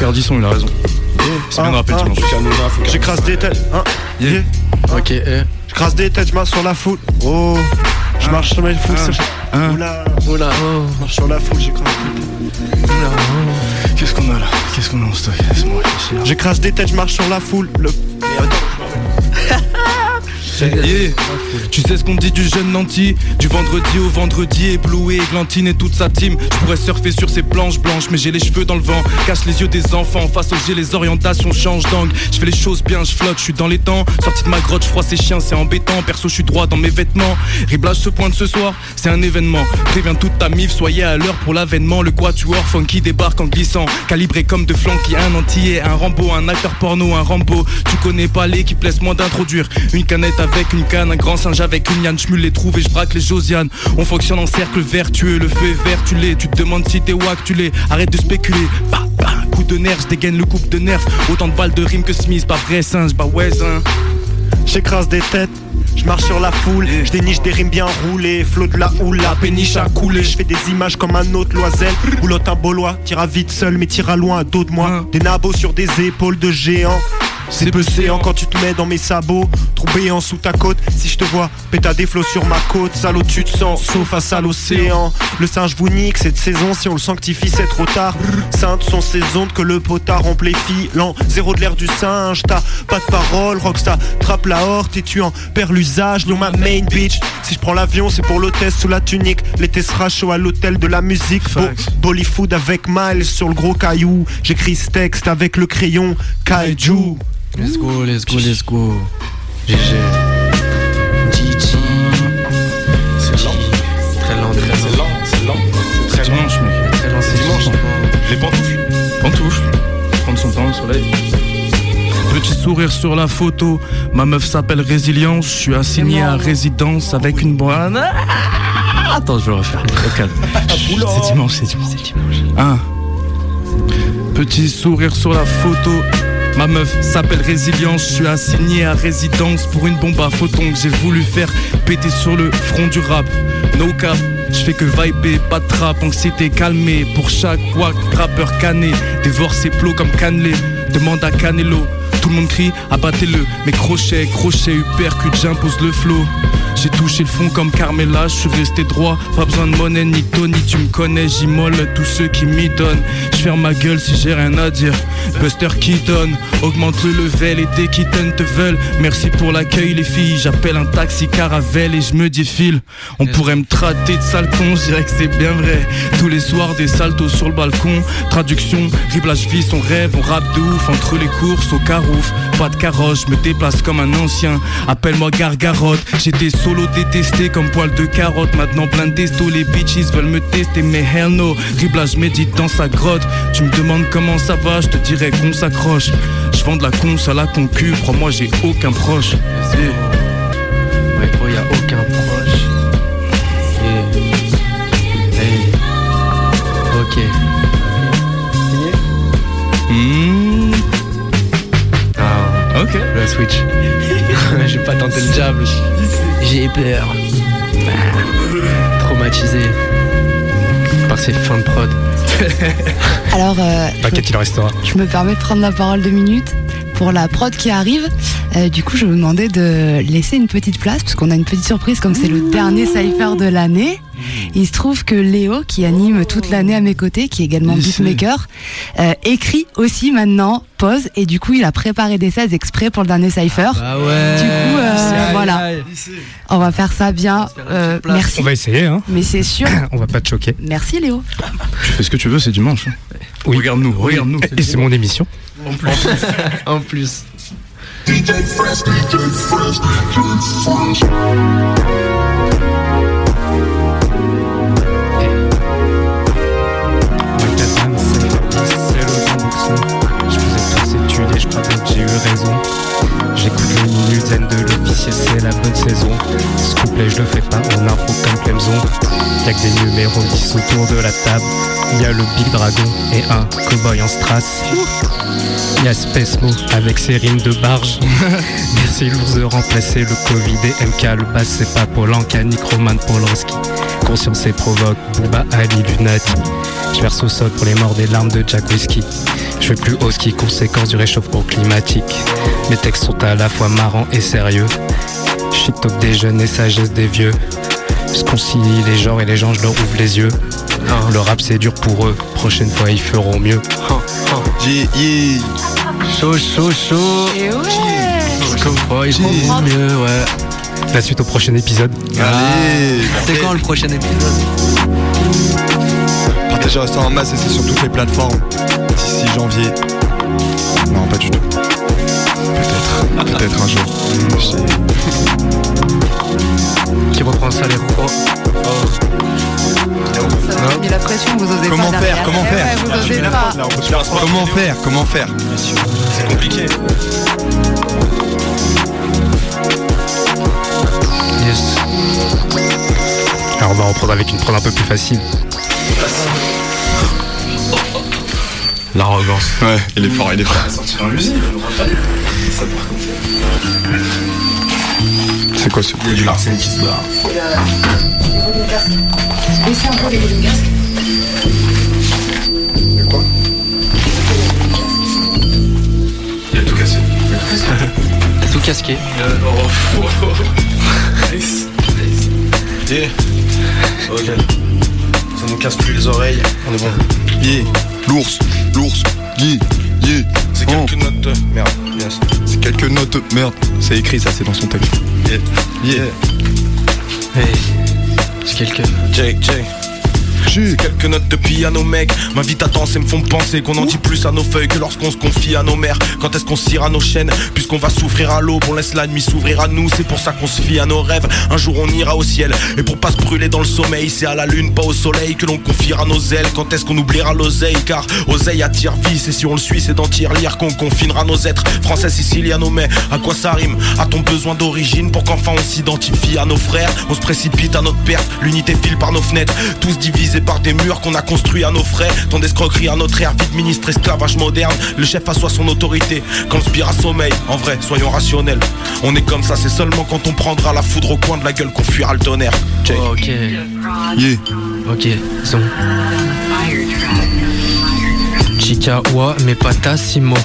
Cardisson, il a raison. C'est bien de rappeler dimanche. J'écrase des têtes, hein Yeah. Ok, eh. J'écrase des têtes, je marche sur la foule. Oh, je marche sur la foule. Hein. c'est- Hein. Oula, Oula, oh. je marche sur la foule, j'écrase des têtes. Oula, oh. Qu'est-ce qu'on a là? Qu'est-ce qu'on a en stock? Laisse-moi réfléchir. J'écrase des têtes, je marche sur la foule. Le... Tu sais ce qu'on dit du jeune nanti? Du vendredi au vendredi ébloui Églantine et toute sa team. Je pourrais surfer sur ces planches blanches Mais j'ai les cheveux dans le vent. Cache les yeux des enfants Face aux G les orientations changent d'angle. Je fais les choses bien, je flotte, je suis dans les temps. Sorti de ma grotte, je ces chiens, c'est embêtant. Perso je suis droit dans mes vêtements. Riblage se pointe ce soir, c'est un événement. Préviens toute ta mif, soyez à l'heure pour l'avènement. Le quatuor funky débarque en glissant. Calibré comme de flanky, un entier. Un Rambo, un acteur porno, un Rambo. Tu connais pas l'équipe, laisse-moi d'introduire Une canette avec une canne, un grand singe avec une liane. Je me les trouve et je braque les Josiane On fonctionne en cercle vertueux, le feu est vert, tu l'es. Tu te demandes si t'es wack, tu l'es. Arrête de spéculer, bah, bah, coup de nerf, je dégaine le coupe de nerf Autant de balles de rime que Smith, pas vrai singe, bah ouais hein. J'écrase des têtes, je marche sur la foule, je déniche des rimes bien roulées, flot de la houle, la péniche a coulé, je fais des images comme un autre loisel, boulotte un bolois, tira vite seul mais tira loin à dos de moi, des nabos sur des épaules de géants. C'est peu séant. quand tu te mets dans mes sabots, trou béant sous ta côte. Si je te vois, péta des flots sur ma côte, salaud tu te sens, sauf face à l'océan. Le singe vous nique cette saison, si on le sanctifie, c'est trop tard. Saintes sont ces ondes que le potard amplifie. L'an zéro de l'air du singe, t'as pas de parole, Rockstar trappe la horte et tu en perds l'usage. Non, ma main bitch. Si je prends l'avion, c'est pour l'hôtesse sous la tunique. L'été sera chaud à l'hôtel de la musique. Bo Bollyfood avec Miles sur le gros caillou. J'écris ce texte avec le crayon Kaiju. Let's go, let's go, let's go. GG. GG. C'est lent. Très lent, très C'est lent. c'est lent. C'est dimanche, mec. Très lent, c'est Dimanche. Les pantoufles. Pantoufle. Prendre son temps, le soleil. Petit sourire sur la photo, ma meuf s'appelle Résilience, je suis assigné à résidence avec une boîte. Ah, Attends, je vais le refaire. Au calme. C'est dimanche, c'est dimanche, c'est dimanche. Un petit sourire sur la photo. Ma meuf s'appelle Résilience, je suis assigné à résidence pour une bombe à photons que j'ai voulu faire péter sur le front du rap. No cap, je fais que viber, pas de trap, anxiété calmée. Pour chaque wack, rappeur cané, dévore ses plots comme Canelé. Demande à Canelo, Tout le monde crie, abattez-le. Mais crochet, crochet, uppercut, j'impose le flow. J'ai touché le fond comme Carmela, je suis resté droit. Pas besoin de monnaie ni Tony, tu me connais, j'immole tous ceux qui m'y donnent. Je ferme ma gueule si j'ai rien à dire. Buster Keaton, augmente le level et dès Keaton te veulent. Merci pour l'accueil, les filles. J'appelle un taxi caravelle et je me défile. On pourrait me traiter de sale con, je dirais que c'est bien vrai. Tous les soirs, des saltos sur le balcon. Traduction, riblage vie, son rêve, on rappe de ouf entre les courses au Pas de carrosse, je me déplace comme un ancien. Appelle-moi Gargarotte, j'étais solo détesté comme poil de carotte. Maintenant plein de les bitches veulent me tester, mais hell no. Médite dans sa grotte. Tu me demandes comment ça va, je te dirais qu'on s'accroche. Je vends de la cons à la concu, crois-moi, j'ai aucun proche. Switch. J'ai pas tenté le jab. J'ai peur. Ah, Traumatisé par ces fins de prod. Alors, euh, T'inquiète, il en restera. je me permets de prendre la parole deux minutes pour la prod qui arrive. Euh, du coup, je vais vous demander de laisser une petite place parce qu'on a une petite surprise comme c'est le dernier cypher de l'année. Il se trouve que Léo, qui anime toute l'année à mes côtés, qui est également beatmaker, euh, écrit aussi maintenant, pose, et du coup, il a préparé des 16 exprès pour le dernier cypher. Ah ouais. Du coup, euh, voilà. On va faire ça bien. Euh, merci. On va essayer, hein. Mais c'est sûr. On va pas te choquer. Merci Léo. Tu fais ce que tu veux, c'est dimanche. hein. Regarde-nous, regarde-nous. Et c'est mon émission. En plus. en plus. Macadam, j'ai eu raison. J'écoute les minutes de l'officier, c'est la bonne saison. Ce couplet, je le fais pas en info comme Clemson. Y'a que des numéros 10 autour de la table. Y a le Big Dragon et un cowboy en strass. Y a Space Mo avec ses rimes de barge. Merci l'ours de remplacer le Covid et MK. Le bass, c'est pas Polanka ni Roman Polanski. Conscience et provoque, Booba Ali Lunati. Je verse au sol pour les morts des larmes de Jack Whiskey. Je fais plus haut ski, conséquence du réchauffement climatique. Mes textes sont à la fois marrants et sérieux. Shit top des jeunes et sagesse des vieux. Je concilie les genres et les gens, je leur ouvre les yeux. Le rap c'est dur pour eux, prochaine fois ils feront mieux. Yeah, yeah. Chaud, chaud, chaud. Oh, ils font mieux, ouais. La suite au prochain épisode. Allez, C'est quand le prochain épisode Partagez ça en masse et c'est sur toutes les plateformes. D'ici janvier. Non, pas du tout. Peut-être. Peut-être un jour. Je sais. Qui reprend ça les rois Ça vous la pression, vous osez Comment pas faire derrière. Comment faire ouais, Vous osez pas. Comment faire Comment faire C'est compliqué. Yes. Alors on va reprendre avec une prod un peu plus facile. L'arrogance. Ouais, il est fort, il est fort. C'est quoi ce Il y a du Larsen qui se barre. Baissez un peu les volumes casque. Il a tout cassé. T'as tout casqué. Nice. Nice. Yeah. Ok. Ça nous casse plus les oreilles. On est bon. Yeah, l'ours, l'ours, yeah, yeah. C'est Oh. quelques notes de merde. Yes. C'est quelques notes, merde. C'est écrit ça, c'est dans son texte. Yeah. Yeah. Hey. C'est quelqu'un. Jake, Jake. Quelques notes de piano mec. M'invite à danser, me font penser qu'on en dit plus à nos feuilles que lorsqu'on se confie à nos mères. Quand est-ce qu'on se tire à nos chaînes? Puisqu'on va souffrir à l'aube, on laisse la nuit s'ouvrir à nous. C'est pour ça qu'on se fie à nos rêves. Un jour on ira au ciel. Et pour pas se brûler dans le sommeil C'est à la lune, pas au soleil que l'on confiera nos ailes. Quand est-ce qu'on oubliera l'oseille? Car oseille attire vie. C'est si on le suit, c'est dans lire qu'on confinera nos êtres. Français, siciliano, mais à quoi ça rime? À ton besoin d'origine pour qu'enfin on s'identifie à nos frères? On se précipite à notre perte. L'unité file par nos fenêtres. Tous divisés par des murs qu'on a construits à nos frais Tant d'escroqueries à notre ère Vite ministre, esclavage moderne Le chef assoit son autorité Quand le spire à sommeil En vrai, soyons rationnels On est comme ça, c'est seulement quand on prendra la foudre au coin de la gueule qu'on fuira le tonnerre Jake. ok. Yeah. Ok, son. Chica wa mais pas tassimo.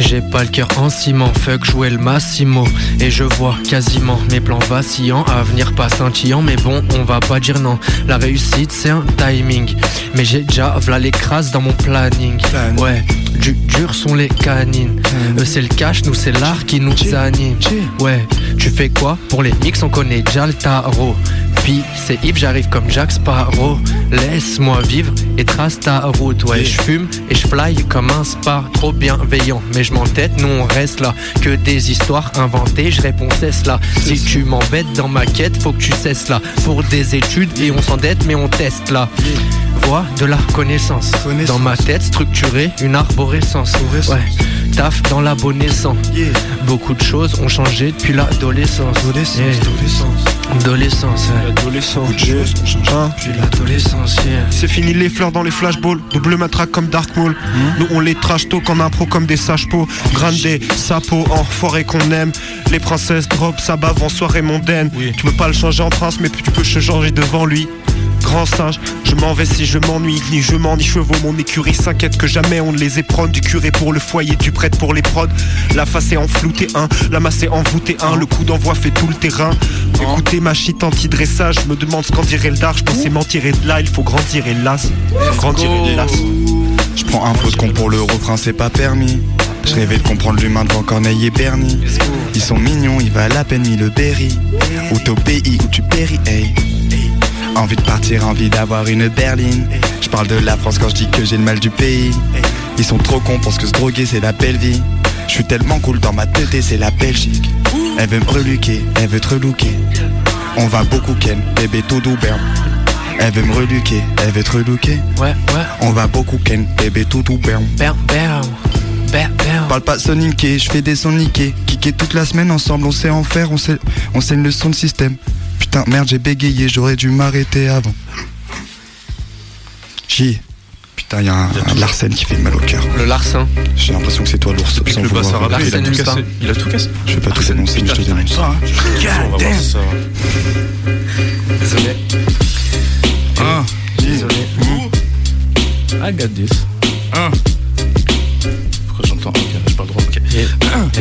J'ai pas le cœur en ciment, fuck jouer le Massimo. Et je vois quasiment mes plans vacillants. Avenir pas scintillant mais bon on va pas dire non. La réussite c'est un timing. Mais j'ai déjà v'là les crasses dans mon planning. Ouais du dur sont les canines. Eux c'est le cash, nous c'est l'art qui nous anime. Ouais, tu fais quoi Pour les mix? On connaît déjà le tarot Puis c'est Yves, j'arrive comme Jack Sparrow. Laisse-moi vivre et trace ta route. Ouais, je fume et je fly comme un spar Trop bienveillant, mais je m'entête, nous on reste là. Que des histoires inventées, je réponds c'est cela Si tu m'embêtes dans ma quête, faut que tu cesses là. Pour des études et on s'endette mais on teste là. Voix de la connaissance. Dans ma tête structurée, une arborescence. Ouais, taf dans l'abonaissant Beaucoup de choses ont changé depuis l'adolescence. Yeah. Adolescence. Adolescence, Hein l'adolescence. C'est fini les fleurs dans les flashballs, double matraque comme Dark Maul. Nous on les trash talk en impro comme des sages pots. Grande sapo en forêt qu'on aime. Les princesses drop, ça bave en soirée mondaine. Tu peux pas le changer en prince, mais tu peux se changer devant lui. Grand singe, je m'en vais si je m'ennuie, ni je m'en ni chevaux, mon écurie s'inquiète que jamais on ne les éprône du curé pour le foyer, du prêtre pour les prods. La face est enfloutée un, la masse est envoûtée un, le coup d'envoi fait tout le terrain. Écoutez ma shit anti-dressage, je me demande ce qu'en dirait le dar, je pensais mentir et de là, il faut grandir hélas. Faut grandir hélas. Je prends un faux de con pour le refrain, c'est pas permis. Je rêvais de comprendre l'humain devant Corneille et Bernie. Ils sont mignons, ils valent à peine mis le berry. Ou t'es au pays où tu péris, hey. Envie de partir, envie d'avoir une berline. Je parle de la France quand je dis que j'ai le mal du pays. Ils sont trop cons, pensent que se droguer c'est la belle vie. Je suis tellement cool dans ma tête et c'est la Belgique. Elle veut me reluquer, elle veut te relooker. On va beaucoup ken, bébé tout doux berne. Elle veut me reluquer, elle veut te relooker. Ouais, ouais. On va beaucoup ken, bébé tout doux berne. Bam, bam. Parle pas soniquer, je fais des sons niqués. Kicker toute la semaine ensemble, on sait en faire, on sait, on sait une leçon de système. Putain, merde, j'ai bégayé, j'aurais dû m'arrêter avant. Chier. Putain, y'a un, un Larsen qui fait mal au cœur. Le Larsen. J'ai l'impression que c'est toi l'ours. Sans le a vouloir. il a tout cassé. Il a tout cassé. Je vais pas tout dénoncer, mais je te dénonce. On va voir si ça va. Désolé. Ah, Désolé. I got this. Ah. Pourquoi j'entends Ok, j'ai pas le droit. Ok.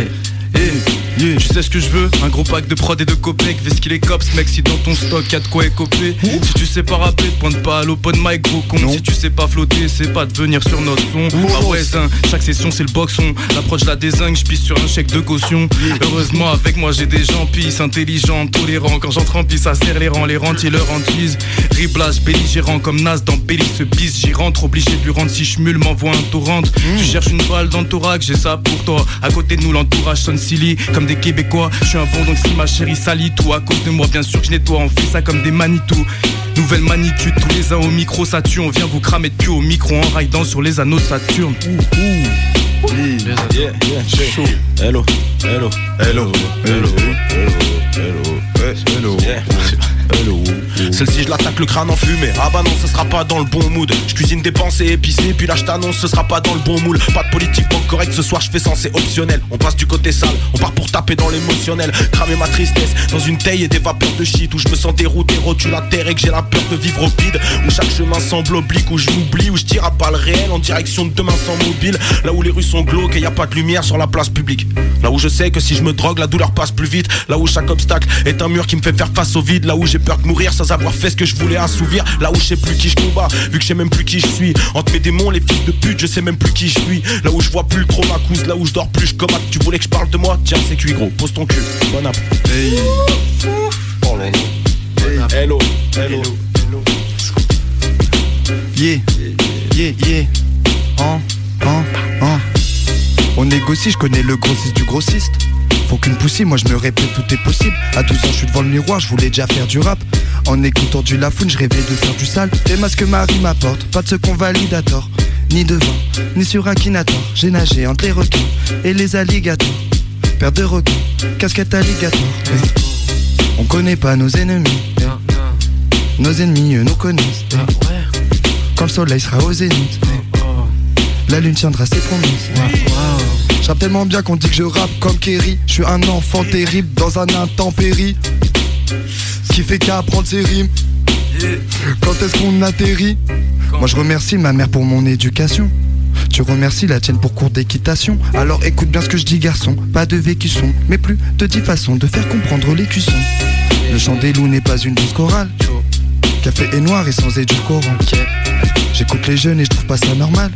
Eh, yeah, tu sais ce que je veux. Un gros pack de prod et de copec Vest qu'il est cops mec si dans ton stock y'a de quoi écoper. Si tu sais pas rapper pointe pas à l'open mic gros con. Si tu sais pas flotter c'est pas de venir sur notre son. Ah ouais zin, chaque session c'est le boxon. L'approche la désingue je pisse sur un chèque de caution. Heureusement avec moi j'ai des gens pisse Intelligents, tolérants Quand j'entre en piste ça serre les rangs Les rentiers leur hantise Riblage belligérant comme Nas dans Belly se pisse J'y rentre. Obligé de lui rendre si je m'envoie un torrent. Tu cherches une balle dans le thorax j'ai ça pour toi. À côté de nous l'entourage sonne silly Comme des Québécois Je suis un bon donc si ma chérie salit tout À cause de moi bien sûr que je nettoie On fait ça comme des manitou Nouvelle magnitude tous les uns au micro ça tue On vient vous cramer de cul au micro En raidant sur les anneaux de Saturne Yeah, yeah, chaud. Hello, hello, hello, hello, hello, hello, hello, yeah. hello. Celle-ci, je l'attaque le crâne en fumée. Ah bah non, ce sera pas dans le bon mood. Je cuisine des pensées épicées, puis là je t'annonce, ce sera pas dans le bon moule. Pas de politique pas correcte ce soir, je fais sans, c'est optionnel. On passe du côté sale, on part pour taper dans l'émotionnel. Cramer ma tristesse dans une taille et des vapeurs de shit. Où je me sens dérouté, rotule la terre et que j'ai la peur de vivre au vide. Où chaque chemin semble oblique, où je m'oublie, où je tire à balles réelles en direction de demain sans mobile. Là où les rues sont glauques et y a pas de lumière sur la place publique. Là où je sais que si je me drogue, la douleur passe plus vite. Là où chaque obstacle est un mur qui me fait faire face au vide. Là où j'ai peur de mourir sans avoir fait ce que je voulais assouvir. Là où je sais plus qui je combats, vu que je sais même plus qui je suis. Entre mes démons, les fils de pute, je sais même plus qui je suis. Là où je vois plus trop ma couse, là où je dors plus, je commate. Tu voulais que je parle de moi? Tiens, c'est cuit gros, pose ton cul. Bon app. Oh là là. Hello, hello. Yeah, yeah, yeah. Hein, hein, hein. On négocie, je connais le grossiste du grossiste. Faut qu'une poussée, moi je me répète, tout est possible. À 12 ans, je suis devant le miroir, je voulais déjà faire du rap. En écoutant du Lafoun, je rêvais de faire du sale. Des masques Marie m'apporte, pas de ce qu'on valide à tort. Ni devant, ni sur Akinator. J'ai nagé entre les requins et les alligators. Père de requins, casquette alligator. On connaît pas nos ennemis. Nos ennemis, eux, nous connaissent. eh. Quand le soleil sera au zénith. eh. La lune tiendra ses promesses. Eh. Je rappe tellement bien qu'on dit que je rappe comme Kerry. Je suis un enfant terrible dans un intempérie. Qui fait qu'apprendre ses rimes. Quand est-ce qu'on atterrit Moi je remercie ma mère pour mon éducation. Tu remercies la tienne pour cours d'équitation. Alors écoute bien ce que je dis, garçon. Pas de vécu son, mais plus de dix façons de faire comprendre les cuissons. Le chant des loups n'est pas une douce chorale. Café est noir et sans édulcorant. J'écoute les jeunes et je trouve pas ça normal.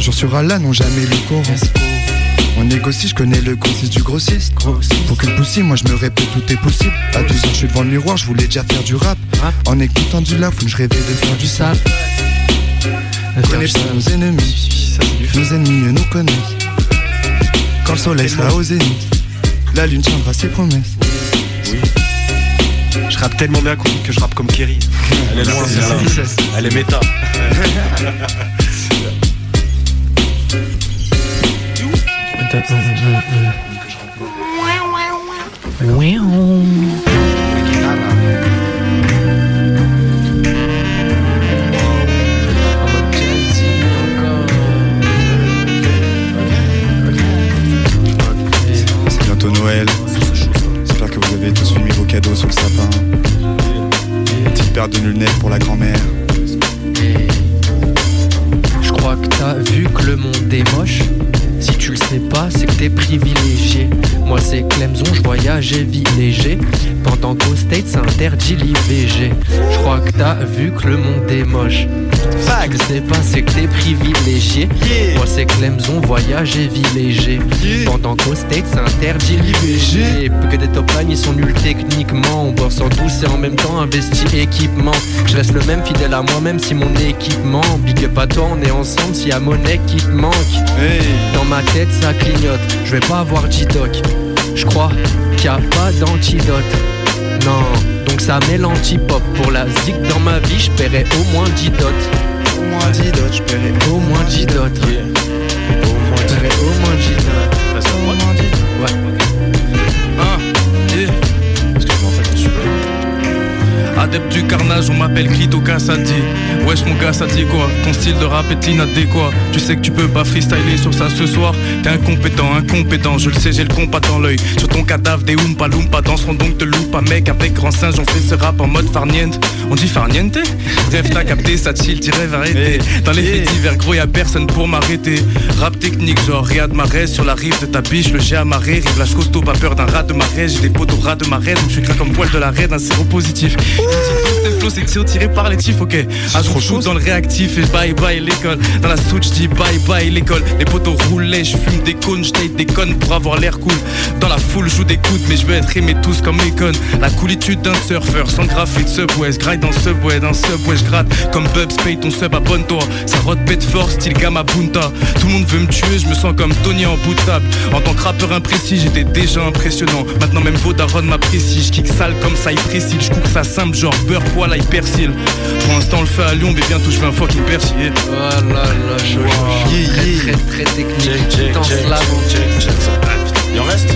Jour sur Allah n'ont jamais le Coran. On négocie, je connais le grossiste du grossiste. Pour qu'une poussie, moi je me répète, tout est possible. À 12 ans, je suis devant le miroir, je voulais déjà faire du rap. En écoutant du laf, je rêvais de faire du sale. Prenez pas nos ennemis, nos ennemis nous connaissent. Quand le soleil sera au zénith, la lune tiendra ses promesses. Je rappe tellement bien qu'on dit que je rappe comme Kerry. Elle est loin. Elle est méta. C'est bientôt Noël. J'espère que vous avez tous mis vos cadeaux sous le sapin. Petite paire de lunettes pour la grand-mère. Je crois que t'as vu que le monde est moche. Si tu le sais pas, c'est que t'es privilégié. Moi c'est Clemson, je voyage et vis léger. Pendant qu'au States c'est interdit l'IVG. Je crois que t'as vu que le monde est moche. Si le sais pas, c'est que t'es privilégié. Moi c'est Clemson, voyage et vis léger. Pendant qu'au States c'est interdit l'IVG. Que des top ils sont nuls techniquement. On bosse en douce et en même temps investi équipement. Je reste le même fidèle à moi-même si mon équipement. Big up à toi, on est ensemble s'il y a monnaie qui te manque. Dans ma tête ça clignote, je vais pas avoir J-Doc. Je crois qu'il y a pas d'antidote. Non, donc ça met l'anti-pop. Pour la zig dans ma vie, je paierai au moins 10 dots. Au moins 10 dots, je paierai au moins 10 dots. ouais. Je paierai au moins 10 dots. Au moins 10 dots. Ouais. Adepte du carnage, on m'appelle Clito Cassati. Wesh, mon gars, ça dit quoi? Ton style de rap est inadéquat. Tu sais que tu peux pas freestyler sur ça ce soir. T'es incompétent, incompétent, je le sais, j'ai le compas dans l'œil. Sur ton cadavre, des oompa loompa danseront donc te loupa, mec. Avec grand singe, on fait ce rap en mode farniente. On dit farniente? Bref, t'as capté, ça chill, t'y rêves arrêter. Dans les faits divers, gros, y'a personne pour m'arrêter. Rap technique, genre Riyad Mahrez sur la rive de ta biche, le jet amarré. Rive costaud, pas peur d'un rat de marée. J'ai des potes au rat de marée, donc je suis comme poil de la raide, un sirop positif. Tes flow, c'est tir tiré par les tifs, ok. Ajoute chaud dans le réactif et bye bye l'école. Dans la souche, je dis bye bye l'école. Les poteaux roulaient, je fume des cônes, je des connes pour avoir l'air cool. Dans la foule, joue des coudes, mais je veux être aimé tous comme les connes. La coolitude d'un surfeur, sans graphite, subway, je graille dans subway, dans subway, je gratte. Comme Bubs, paye ton sub, abonne-toi. Ça rote bête fort, style Gamma Bunta. Tout le monde veut me tuer, je me sens comme Tony en bout de table. En tant que rappeur imprécis, j'étais déjà impressionnant. Maintenant, même Vodaron m'apprécie. Je kick sale comme ça, il précise. Je coupe ça simple, genre beurre, poil, Pour l'instant, on le fait à Lyon, mais bientôt, je fais un fucking persil. Voilà, là, chaud, chaud. Très, très, très technique. Il en reste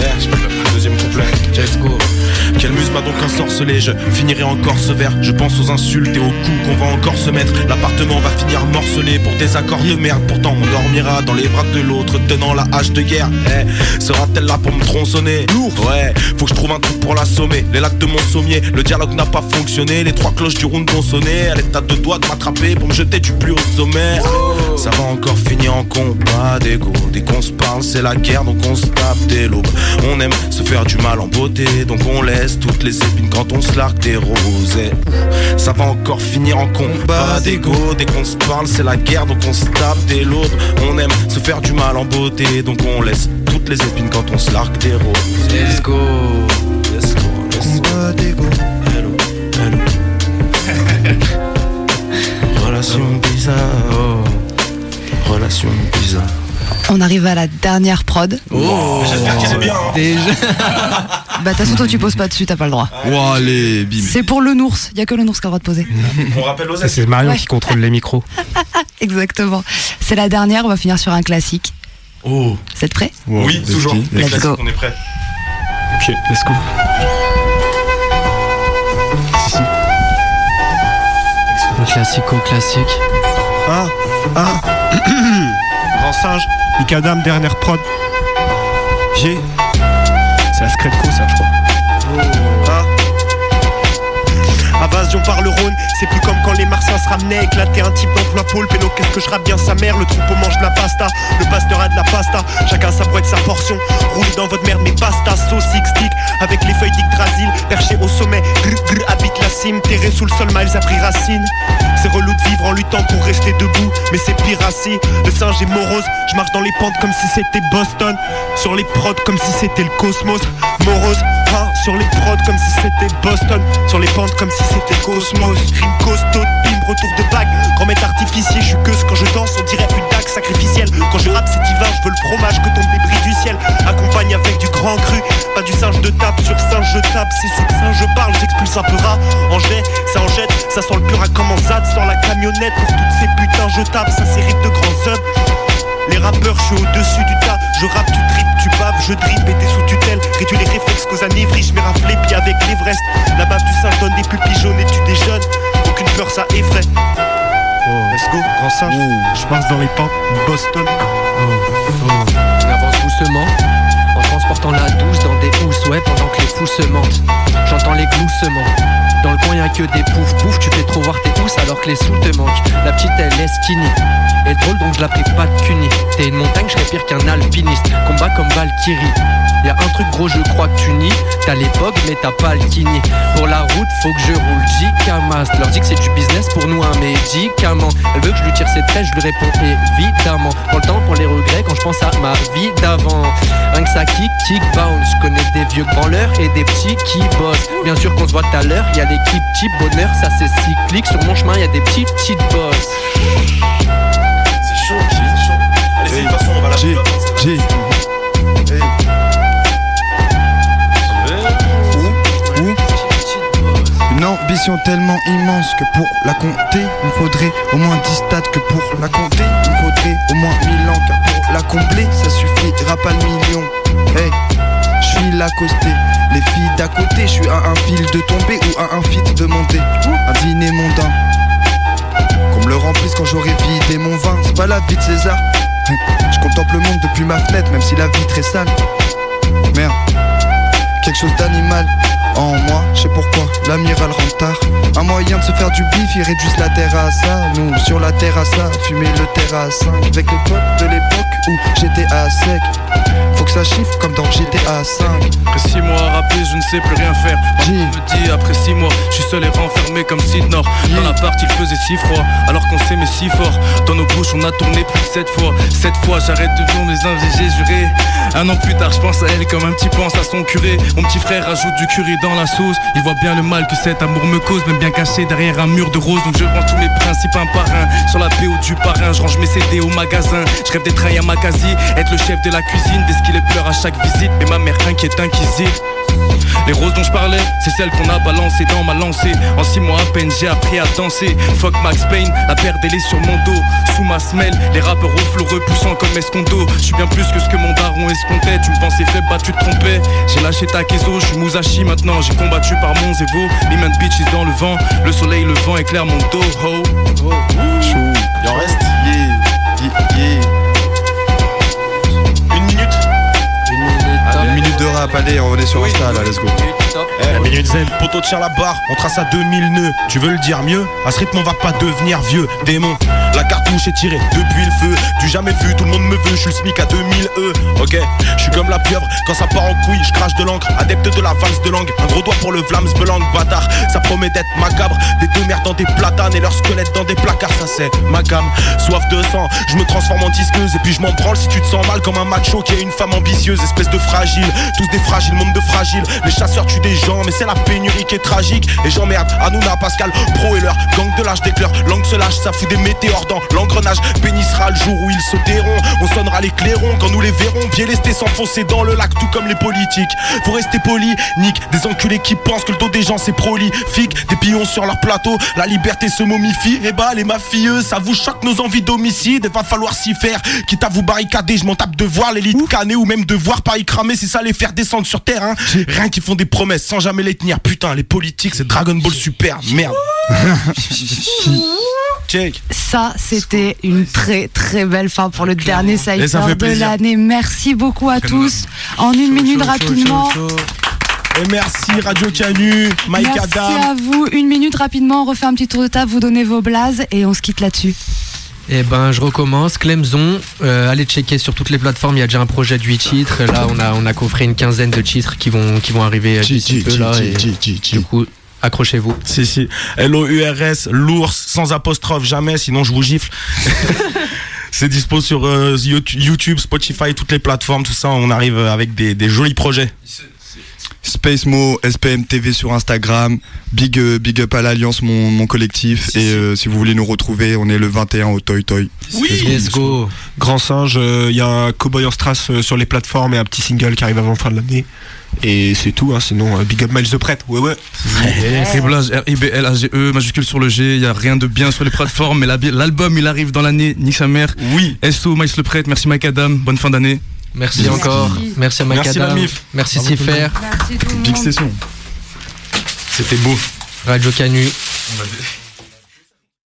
Yeah, je peux le deuxième couplet. Let's go. Quelle muse m'a donc ensorcelé Je finirai encore ce verre Je pense aux insultes et aux coups qu'on va encore se mettre. L'appartement va finir morcelé pour des accords de merde. Pourtant on dormira dans les bras de l'autre Tenant la hache de guerre. Eh, Sera-t-elle là pour me tronçonner? Ouais, faut que je trouve un truc pour l'assommer. Les lacs de mon sommier, le dialogue n'a pas fonctionné. Les trois cloches du round ont sonné. Elle est à deux doigts de m'attraper pour me jeter du plus haut sommet. Ça va encore finir en combat d'ego. Dès qu'on se parle c'est la guerre donc on se tape dès l'aube On aime se faire du mal en beauté donc on laisse toutes les épines quand on se largue des roses Ça va encore finir en combat d'ego Dès qu'on se parle c'est la guerre donc on se tape dès l'aube On aime se faire du mal en beauté donc on laisse toutes les épines quand on se largue des roses Let's go Let's go, let's go. Combat d'ego. Hello, hello. Relation bizarre. Oh. Relation bizarre. On arrive à la dernière prod. Oh, J'espère qu'elle est bien. hein. Déjà. bah, de toute façon, toi, tu poses pas dessus, t'as pas le droit. Oh, allez, bim. C'est pour le nours. Il y a que le nours qui a le droit de poser. On rappelle aux Ça, C'est Marion Ouais. qui contrôle les micros. Exactement. C'est la dernière. On va finir sur un classique. Oh. Vous êtes prêts Oui, toujours. Les Let's classiques, go. on est prêt. Ok, let's go. Un classico classique. Ah, ah. Grand singe, Mikadam, dernière prod. J'ai. C'est la Scredco, ça, je crois. Par Rhône, c'est plus comme quand les Martiens se ramenaient Éclater un type d'emploi pôle, péno qu'est-ce que je rappe sa mère? Le troupeau mange de la pasta, le pasteur a de la pasta. Chacun sa boîte, sa portion, roule dans votre merde mes pasta Sauce stick avec les feuilles d'Yggdrasil Perché au sommet, grr grr habite la cime. Terré sous le sol, Miles a pris racine. C'est relou de vivre en luttant pour rester debout. Mais c'est pire le singe est morose. Je marche dans les pentes comme si c'était Boston. Sur les prods comme si c'était le cosmos. Morose, hein, sur les prods comme si c'était Boston. Sur les pentes comme si c'était Cosmos. Rime costaud, bim, retour de bague. Grand maître artificier, je suis que quand je danse. On dirait une dague sacrificielle. Quand je rappe c'est divin, je veux le fromage que tombe bris du ciel. Accompagne avec du grand cru. Pas du singe de tape sur singe je tape. C'est singe je parle, j'expulse un peu rat. En jet, ça en jette, ça sent le pur à comme en zad Sans la camionnette. Pour toutes ces putains je tape. Ça c'est de grands subs. Les rappeurs, je suis au-dessus du tas. Je rappe, tripes, tu baves, je drip et t'es sous tutelle. Réduis les réflexes qu'aux anivries, je raflé puis avec l'Everest. La bave du singe donne des pupilles jaunes et tu déjeunes. Aucune peur, ça effraie. Let's go, grand singe. Je passe dans les pentes, Boston. On avance doucement, en transportant la douce dans des housses, ouais, pendant que les fous se mentent. J'entends les gloussements. Dans le coin y'a que des pouf pouf, tu fais trop voir tes housses alors que les sous te manquent. La petite elle est skinny, et drôle donc je la prive pas de cuny. T'es une montagne, je pire qu'un alpiniste. Combat comme Valkyrie. Y a un truc gros, je crois que tu nies. T'as l'époque, mais t'as pas le kini. Pour la route, faut que je roule J-Camas. Leur dis que c'est du business pour nous un médicament. Elle veut que je lui tire ses traits, je lui réponds évidemment. Dans le temps pour les regrets quand je pense à ma vie d'avant. Rien que ça kick, kick, bounce. Je connais des vieux branleurs et des petits qui bossent. Bien sûr qu'on se voit tout à l'heure, y a l'équipe type bonheur, ça c'est cyclique. Sur mon chemin, y a des petits petites bosses. C'est chaud, c'est chaud. Toute façon, on va la G, G. Une ambition tellement immense que pour la compter, il me faudrait au moins 10 stades que pour la compter, au moins 1000 ans car pour la combler, ça suffira pas le million. Hey, je suis l'accosté, les filles d'à côté, je suis à un fil de tomber ou à un fit de monter. Un dîner mondain, qu'on me le remplisse quand j'aurai vidé mon vin, c'est pas la vie de César. Je contemple le monde depuis ma fenêtre, même si la vitre est sale. Merde, quelque chose d'animal en moi, je sais pourquoi, l'amiral rentre tard. Un moyen de se faire du bif, ils réduisent la terre à ça. Nous, sur la terre à fumer le 5. Avec les potes de l'époque où j'étais à sec. Faut que ça chiffre comme dans GTA 5. Après six mois à rapper, je ne sais plus rien faire. On me dit après six mois, je suis seul et renfermé comme Sid Nord. Dans l'appart, il faisait si froid, alors qu'on s'aimait si fort. Dans nos bouches, on a tourné plus de sept fois. Sept fois, j'arrête de tourner les uns j'ai juré. Un an plus tard, je pense à elle comme un petit pense à son curé. Mon petit frère rajoute du curry dans la sauce. Il voit bien le mal que cet amour me cause, même bien caché derrière un mur de rose. Donc je range tous mes principes un par un. Sur la PO du parrain, je range mes CD au magasin. Je rêve d'être un Yamakazi, être le chef de la cuisine, d'esquiler pleurs à chaque visite. Mais ma mère inquiète, inquisite. Les roses dont je parlais, c'est celles qu'on a balancées dans ma lancée. En six mois à peine, j'ai appris à danser. Fuck Max Payne, la paire d'élés sur mon dos. Sous ma semelle, les rappeurs au flot repoussant comme escondo. Je suis bien plus que ce que mon daron escomptait. Tu me pensais faible, bah tu te trompais. J'ai lâché ta kezo, je suis Musashi maintenant. J'ai combattu par mon zévo. Les de bitches dans le vent. Le soleil, le vent éclaire mon dos. Ho. Il en reste rap, allez, on est sur Insta là, let's go. Eh, la minute zen, poteau tient la barre, on trace à 2000 nœuds. Tu veux le dire mieux? À ce rythme, on va pas devenir vieux. Démon, la cartouche est tirée depuis le feu. Du jamais vu, tout le monde me veut, je suis le SMIC à 2000 E. Ok, je suis comme la pieuvre, quand ça part en couille, je crache de l'encre. Adepte de la valse de langue, un gros doigt pour le Vlams Belang, bâtard. Ça promet d'être macabre, des deux mères dans des platanes et leurs squelettes dans des placards, ça c'est ma gamme. Soif de sang, je me transforme en disqueuse et puis je m'en branle si tu te sens mal comme un macho qui a une femme ambitieuse, espèce de fragile. Tous des fragiles, monde de fragiles. Les chasseurs tuent des gens, mais c'est la pénurie qui est tragique. Et j'emmerde Hanouna, Pascal, Pro et leur gang de l'âge d'éclair. Langue se lâche, ça fout des météores dans l'engrenage. Bénissera le jour où ils sauteront. On sonnera les clairons quand nous les verrons. Bien lestés s'enfoncer dans le lac, tout comme les politiques. Faut rester poli, nique des enculés qui pensent que le dos des gens c'est prolifique. Des pions sur leur plateau, la liberté se momifie. Et bah, les mafieux, ça vous choque nos envies d'homicide. Va falloir s'y faire. Quitte à vous barricader, je m'en tape de voir l'élite canner ou même de voir Paris cramer. C'est ça les faire descendre sur terre, hein. Rien qu'ils font des promesses sans jamais les tenir. Putain, les politiques, c'est Dragon Ball Super. Merde. Check. Ça, c'était une très très belle fin pour le dernier Cypher de l'année. Merci beaucoup à tous. En une minute rapidement. Et merci Radio Canu, Mike Merci Adam. à vous. Une minute rapidement, on refait un petit tour de table, vous donnez vos blazes et on se quitte là-dessus. Eh ben, je recommence. Clemson, euh, allez checker sur toutes les plateformes. Il y a déjà un projet de 8 titres. Là, on a, on a coffré une quinzaine de titres qui vont, qui vont arriver peu, là. et Du coup, accrochez-vous. Si, si. L-O-U-R-S, l'ours, sans apostrophe, jamais, sinon je vous gifle. C'est dispo sur euh, YouTube, Spotify, toutes les plateformes, tout ça. On arrive avec des, des jolis projets. Spacemo, SPM TV sur Instagram. Big, euh, big up à l'Alliance, mon, mon collectif. et euh, si vous voulez nous retrouver, on est le 21 au Toy Toy. Oui, let's go. Grand singe, il y a un Cowboy en strass euh, sur les plateformes et un petit single qui arrive avant la fin de l'année. Et c'est tout, hein, sinon euh, Big Up Miles de Prêtre, ouais ouais. Riblage, R-I-B-L-A-G-E, majuscule sur le G, il n'y a rien de bien sur les plateformes, mais la- l'album il arrive dans l'année, nique sa mère. Oui. SO, Miles le prêtre, merci Mike Adam, bonne fin d'année. Merci encore. Merci à Merci Macadam. Merci Bravo tout le Sifer. monde. Big session. C'était beau. Radio Canu. On